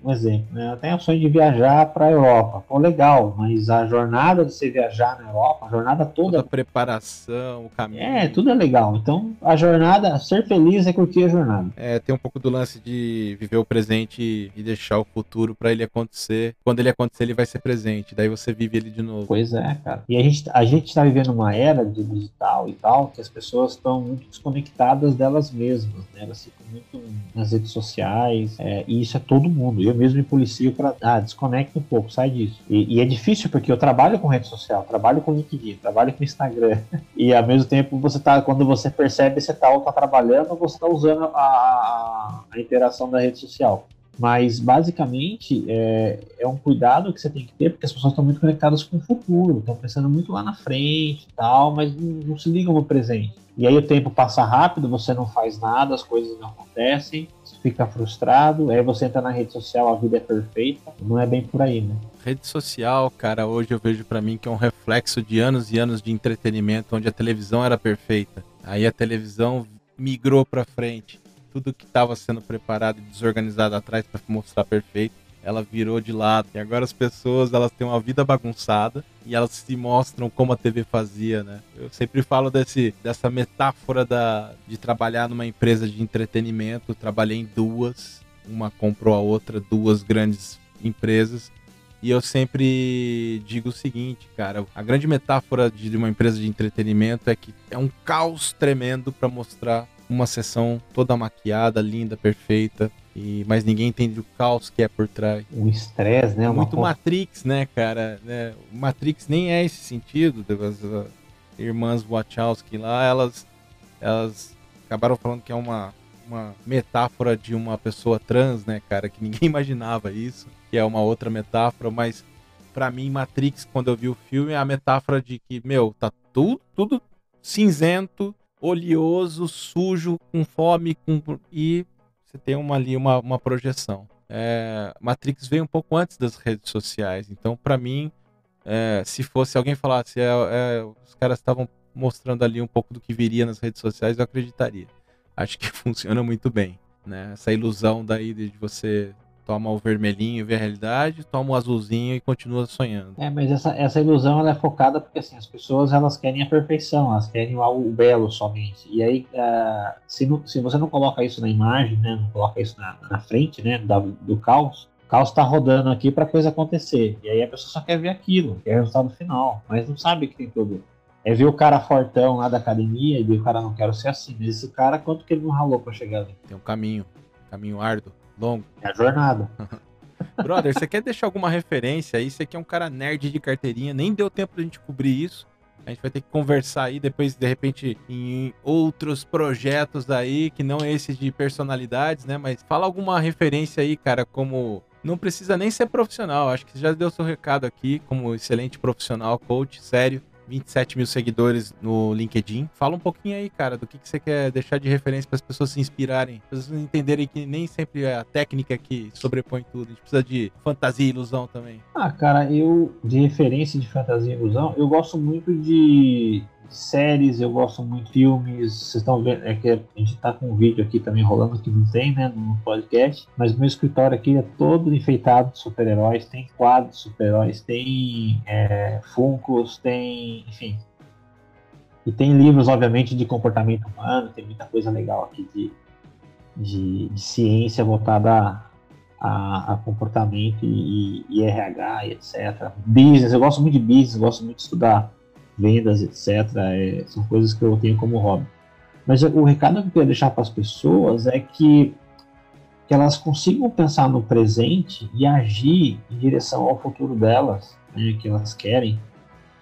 um exemplo, né? Eu tenho o sonho de viajar para a Europa. Pô, legal, mas a jornada de você viajar na Europa, a jornada toda. Toda a preparação, o caminho. É, tudo é legal. Então, a jornada, ser feliz é curtir a jornada. É, tem um pouco do lance de viver o presente e deixar o futuro para ele acontecer. Quando ele acontecer, ele vai ser presente. Daí você vive ele de novo. Pois é, cara. E a gente, a gente tá vivendo uma era de digital e tal, que as pessoas estão muito desconectadas delas mesmas, né? Elas ficam muito nas redes sociais, é, e isso é todo mundo. Eu mesmo me policio para ah, desconecta um pouco, sai disso. E, e, é difícil porque eu trabalho com rede social, trabalho com LinkedIn, trabalho com Instagram, e ao mesmo tempo você tá, quando você percebe você tá, tá trabalhando, você tá usando a, a, a interação da rede social. Mas, basicamente, é, é, um cuidado que você tem que ter, porque as pessoas estão muito conectadas com o futuro, estão pensando muito lá na frente e tal, mas não, não, se ligam no presente. E aí o tempo passa rápido, você não faz nada, as coisas não acontecem, você fica frustrado, aí você entra na rede social, a vida é perfeita. Não é bem por aí, né? Rede social, cara, hoje eu vejo para mim que é um reflexo de anos e anos de entretenimento, onde a televisão era perfeita. Aí a televisão migrou para frente. Tudo que estava sendo preparado e desorganizado atrás para mostrar perfeito ela virou de lado. E agora as pessoas elas têm uma vida bagunçada e elas se mostram como a TV fazia, né? Eu sempre falo desse, dessa metáfora da, de trabalhar numa empresa de entretenimento. trabalhei em duas, uma comprou a outra, duas grandes empresas. E eu sempre digo o seguinte, cara, a grande metáfora de uma empresa de entretenimento é que é um caos tremendo para mostrar uma sessão toda maquiada, linda, perfeita, e, mas ninguém entende o caos que é por trás. O estresse, né? É muito Matrix, né, cara? Né? Matrix nem é esse sentido. As uh, irmãs Wachowski lá, elas, elas acabaram falando que é uma, uma metáfora de uma pessoa trans, né, cara? Que ninguém imaginava isso, que é uma outra metáfora, mas para mim, Matrix, quando eu vi o filme, é a metáfora de que, meu, tá tudo, tudo cinzento, oleoso, sujo, com fome, com... e você tem uma, ali uma, uma projeção. É, Matrix veio um pouco antes das redes sociais, então para mim, é, se fosse alguém falasse, é, é, os caras estavam mostrando ali um pouco do que viria nas redes sociais, eu acreditaria. Acho que funciona muito bem, né? Essa ilusão daí de você toma o vermelhinho e vê a realidade, toma o azulzinho e continua sonhando. É, mas essa, essa ilusão ela é focada porque assim, as pessoas elas querem a perfeição, elas querem o, o belo somente. E aí, uh, se, não, se você não coloca isso na imagem, né, não coloca isso na, na frente né, da, do caos, o caos está rodando aqui para coisa acontecer. E aí a pessoa só quer ver aquilo, quer o resultado final, mas não sabe que tem tudo. É ver o cara fortão lá da academia e ver o cara não quero ser assim. Mas esse cara, quanto que ele não ralou para chegar ali? Tem um caminho, caminho árduo longo. É a jornada. Brother, você quer deixar alguma referência aí? Você que é um cara nerd de carteirinha, nem deu tempo pra gente cobrir isso. A gente vai ter que conversar aí depois, de repente, em outros projetos aí, que não esse de personalidades, né? Mas fala alguma referência aí, cara, como. Não precisa nem ser profissional, acho que já deu seu recado aqui, como excelente profissional, coach, sério. 27 mil seguidores no LinkedIn. Fala um pouquinho aí, cara, do que, que você quer deixar de referência para as pessoas se inspirarem, para as pessoas entenderem que nem sempre é a técnica que sobrepõe tudo. A gente precisa de fantasia e ilusão também. Ah, cara, eu, de referência de fantasia e ilusão, eu gosto muito de séries, eu gosto muito de filmes. Vocês estão vendo, é que a gente tá com um vídeo aqui também rolando que não tem, né, no podcast. Mas meu escritório aqui é todo enfeitado de super-heróis. Tem quadros de super-heróis, tem é, funcos, tem, enfim. E tem livros, obviamente, de comportamento humano. Tem muita coisa legal aqui de, de, de ciência voltada a, a, comportamento e, e, RH e etc. Business, eu gosto muito de business, gosto muito de estudar vendas, etc. É, são coisas que eu tenho como hobby. Mas o recado que eu queria deixar para as pessoas é que, que elas consigam pensar no presente e agir em direção ao futuro delas, né, que elas querem,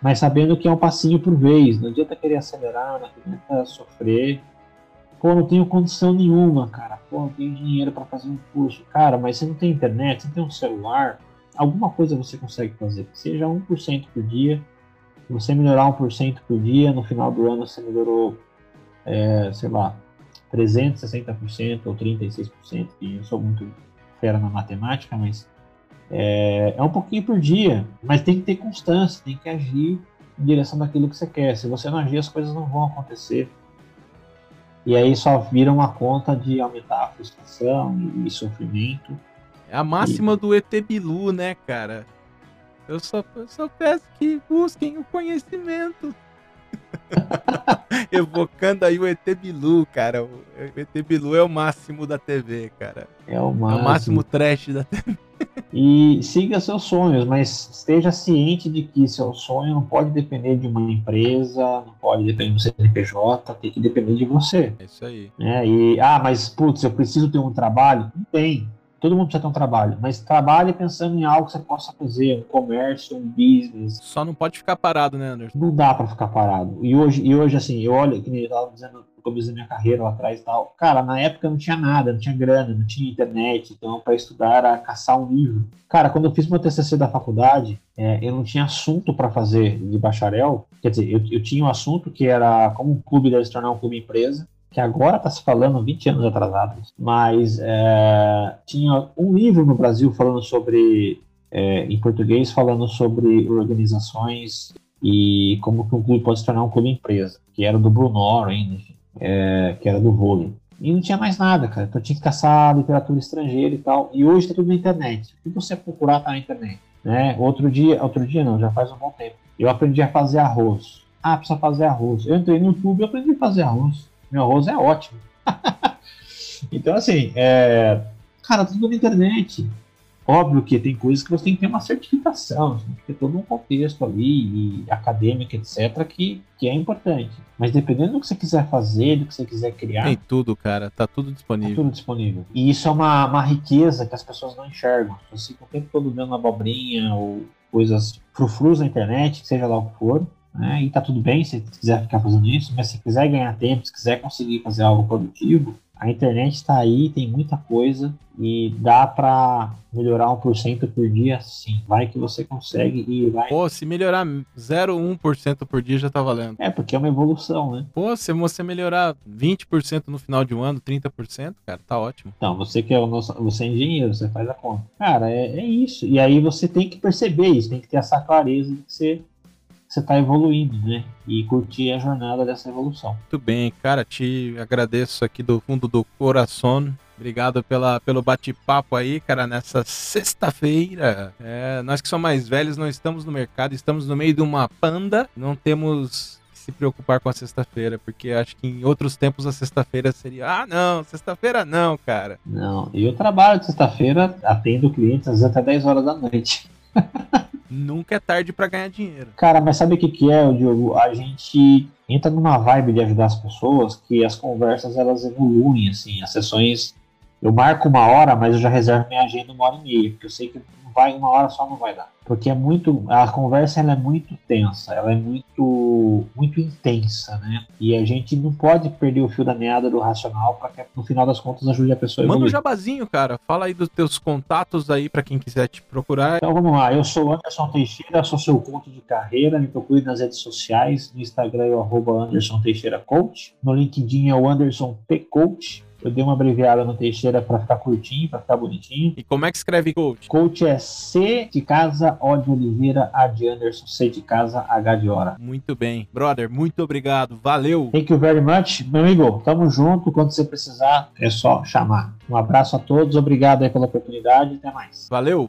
mas sabendo que é um passinho por vez. Não adianta querer acelerar, não adianta sofrer. Pô, não tenho condição nenhuma, cara. Pô, não tenho dinheiro para fazer um curso. Cara, mas você não tem internet, você não tem um celular. Alguma coisa você consegue fazer, seja 1% por dia, se você melhorar 1% por dia, no final do ano você melhorou, é, sei lá, 360% ou 36%, e eu sou muito fera na matemática, mas é, é um pouquinho por dia, mas tem que ter constância, tem que agir em direção daquilo que você quer. Se você não agir, as coisas não vão acontecer. E aí só vira uma conta de aumentar a frustração e, e sofrimento. É a máxima e... do ET Bilu, né, cara? Eu só, eu só peço que busquem o conhecimento. Evocando aí o ET Bilu, cara. O ET Bilu é o máximo da TV, cara. É o máximo. É o máximo trash da TV. E siga seus sonhos, mas esteja ciente de que seu sonho não pode depender de uma empresa, não pode depender do CNPJ, tem que depender de você. É isso aí. É, e, ah, mas putz, eu preciso ter um trabalho? Não tem. Todo mundo precisa ter um trabalho, mas trabalhe pensando em algo que você possa fazer, um comércio, um business. Só não pode ficar parado, né, Anderson? Não dá para ficar parado. E hoje, e hoje, assim, eu olho, que nem eu estava dizendo no começo da minha carreira lá atrás e tal. Cara, na época não tinha nada, não tinha grana, não tinha internet, então para estudar era caçar um livro. Cara, quando eu fiz meu TCC da faculdade, é, eu não tinha assunto para fazer de bacharel. Quer dizer, eu, eu tinha um assunto que era como um clube deve se tornar um clube empresa que agora está se falando 20 anos atrasados, mas é, tinha um livro no Brasil falando sobre, é, em português, falando sobre organizações e como que um clube pode se tornar um clube empresa, que era do Bruno ainda, é, que era do vôlei. E não tinha mais nada, cara. Então tinha que caçar literatura estrangeira e tal. E hoje está tudo na internet. O que você procurar tá na internet. Né? Outro dia, outro dia não, já faz um bom tempo. Eu aprendi a fazer arroz. Ah, precisa fazer arroz. Eu entrei no YouTube e aprendi a fazer arroz. Meu arroz é ótimo. então, assim, é... cara, tudo na internet. Óbvio que tem coisas que você tem que ter uma certificação, tem que ter todo um contexto ali, acadêmico, etc., que, que é importante. Mas dependendo do que você quiser fazer, do que você quiser criar. Tem tudo, cara, tá tudo disponível. Tá tudo disponível. E isso é uma, uma riqueza que as pessoas não enxergam. Você fica o tempo todo dando abobrinha ou coisas frufrus na internet, seja lá o que for, né? E tá tudo bem se quiser ficar fazendo isso, mas se quiser ganhar tempo, se quiser conseguir fazer algo produtivo, a internet está aí, tem muita coisa e dá para melhorar 1% por dia, sim. Vai que você consegue e vai. Pô, se melhorar 0,1% por dia já tá valendo. É, porque é uma evolução, né? Pô, se você melhorar 20% no final de um ano, 30%, cara, tá ótimo. Então, você que é o nosso, você é engenheiro, você faz a conta. Cara, é, é isso. E aí você tem que perceber isso, tem que ter essa clareza de que você você está evoluindo, né? E curtir a jornada dessa evolução. Muito bem, cara, te agradeço aqui do fundo do coração. Obrigado pela, pelo bate-papo aí, cara, nessa sexta-feira. É, nós que somos mais velhos, não estamos no mercado, estamos no meio de uma panda, não temos que se preocupar com a sexta-feira, porque acho que em outros tempos a sexta-feira seria, ah, não, sexta-feira não, cara. Não, e eu trabalho de sexta-feira, atendo clientes às até 10 horas da noite. Nunca é tarde para ganhar dinheiro. Cara, mas sabe o que, que é, Diogo? A gente entra numa vibe de ajudar as pessoas que as conversas elas evoluem, assim, as sessões Eu marco uma hora, mas eu já reservo minha agenda uma hora e meia, porque eu sei que vai uma hora só não vai dar. Porque é muito. A conversa ela é muito tensa, ela é muito, muito intensa, né? E a gente não pode perder o fio da meada do racional para que no final das contas ajude a pessoa a Manda um evoluir. jabazinho, cara. Fala aí dos teus contatos aí para quem quiser te procurar. Então vamos lá, eu sou Anderson Teixeira, sou seu coach de carreira, me procure nas redes sociais, no Instagram é o Anderson Teixeira Coach, no LinkedIn é o Anderson P Coach, eu dei uma abreviada no Teixeira para ficar curtinho, para ficar bonitinho. E como é que escreve coach? Coach é C de casa, O de Oliveira, A de Anderson, C de casa, H de hora. Muito bem. Brother, muito obrigado. Valeu. Thank you very much. Meu amigo, tamo junto. Quando você precisar, é só chamar. Um abraço a todos, obrigado aí pela oportunidade. Até mais. Valeu.